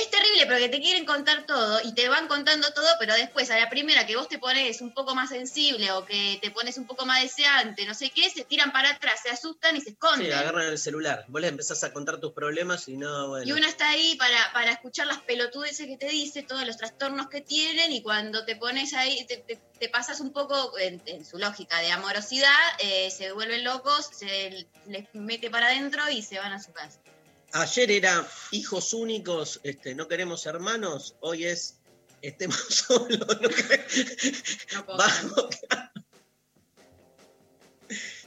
C: Es terrible porque te quieren contar todo y te van contando todo, pero después a la primera que vos te pones un poco más sensible o que te pones un poco más deseante, no sé qué, se tiran para atrás, se asustan y se esconden.
A: Sí, agarran el celular. Vos les empezás a contar tus problemas y no, bueno.
C: Y uno está ahí para, para escuchar las pelotudeces que te dice, todos los trastornos que tienen, y cuando te pones ahí, te, te- te pasas un poco en, en su lógica de amorosidad, eh, se vuelven locos, se les mete para adentro y se van a su casa.
A: Ayer era hijos únicos, este, no queremos hermanos, hoy es estemos <laughs> solos. no quere- Vamos. <laughs>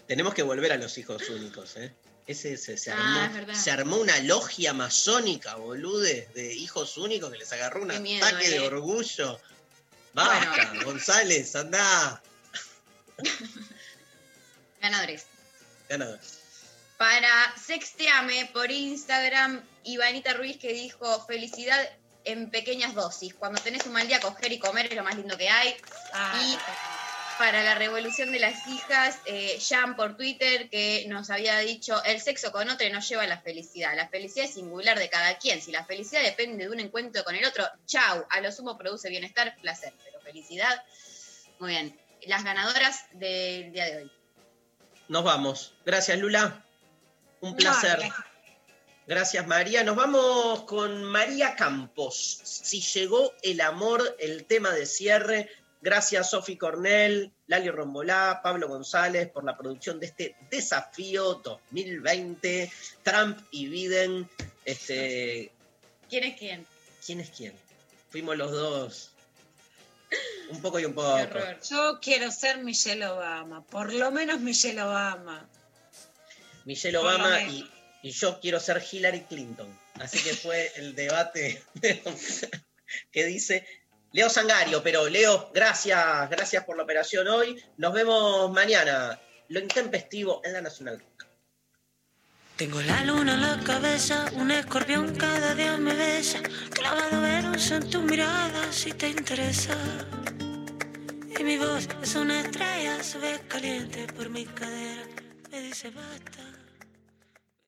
A: Tenemos que volver a los hijos únicos, ¿eh? Ese se, se
C: Ah,
A: armó, se armó una logia masónica, bolude, de hijos únicos que les agarró un
C: miedo,
A: ataque de
C: eh.
A: orgullo. Basta, <laughs> González, andá.
C: Ganadores.
A: Ganador.
C: Para Sexteame por Instagram, Ivanita Ruiz que dijo felicidad en pequeñas dosis. Cuando tenés un mal día, coger y comer es lo más lindo que hay. y para la revolución de las hijas, eh, Jan por Twitter que nos había dicho, el sexo con otro no lleva a la felicidad. La felicidad es singular de cada quien. Si la felicidad depende de un encuentro con el otro, chau, a lo sumo produce bienestar, placer. Pero felicidad, muy bien. Las ganadoras del día de hoy.
A: Nos vamos. Gracias, Lula. Un placer.
C: gracias.
A: Gracias, María. Nos vamos con María Campos. Si llegó el amor, el tema de cierre. Gracias, Sofi Cornell, Lali Rombolá, Pablo González por la producción de este desafío 2020. Trump y Biden. Este,
C: ¿Quién es quién?
A: ¿Quién es quién? Fuimos los dos. Un poco y un poco.
B: Yo quiero ser Michelle Obama, por lo menos Michelle Obama.
A: Michelle Obama y, y yo quiero ser Hillary Clinton. Así que fue el debate <laughs> que dice Leo Sangario. Pero Leo, gracias, gracias por la operación hoy. Nos vemos mañana. Lo intempestivo en la Nacional Rock.
M: Tengo la luna en la cabeza, un escorpión cada día me besa. Clavado Venus en tu mirada si te interesa. Y mi voz es una estrella, se ve caliente por mi cadera. Me dice basta.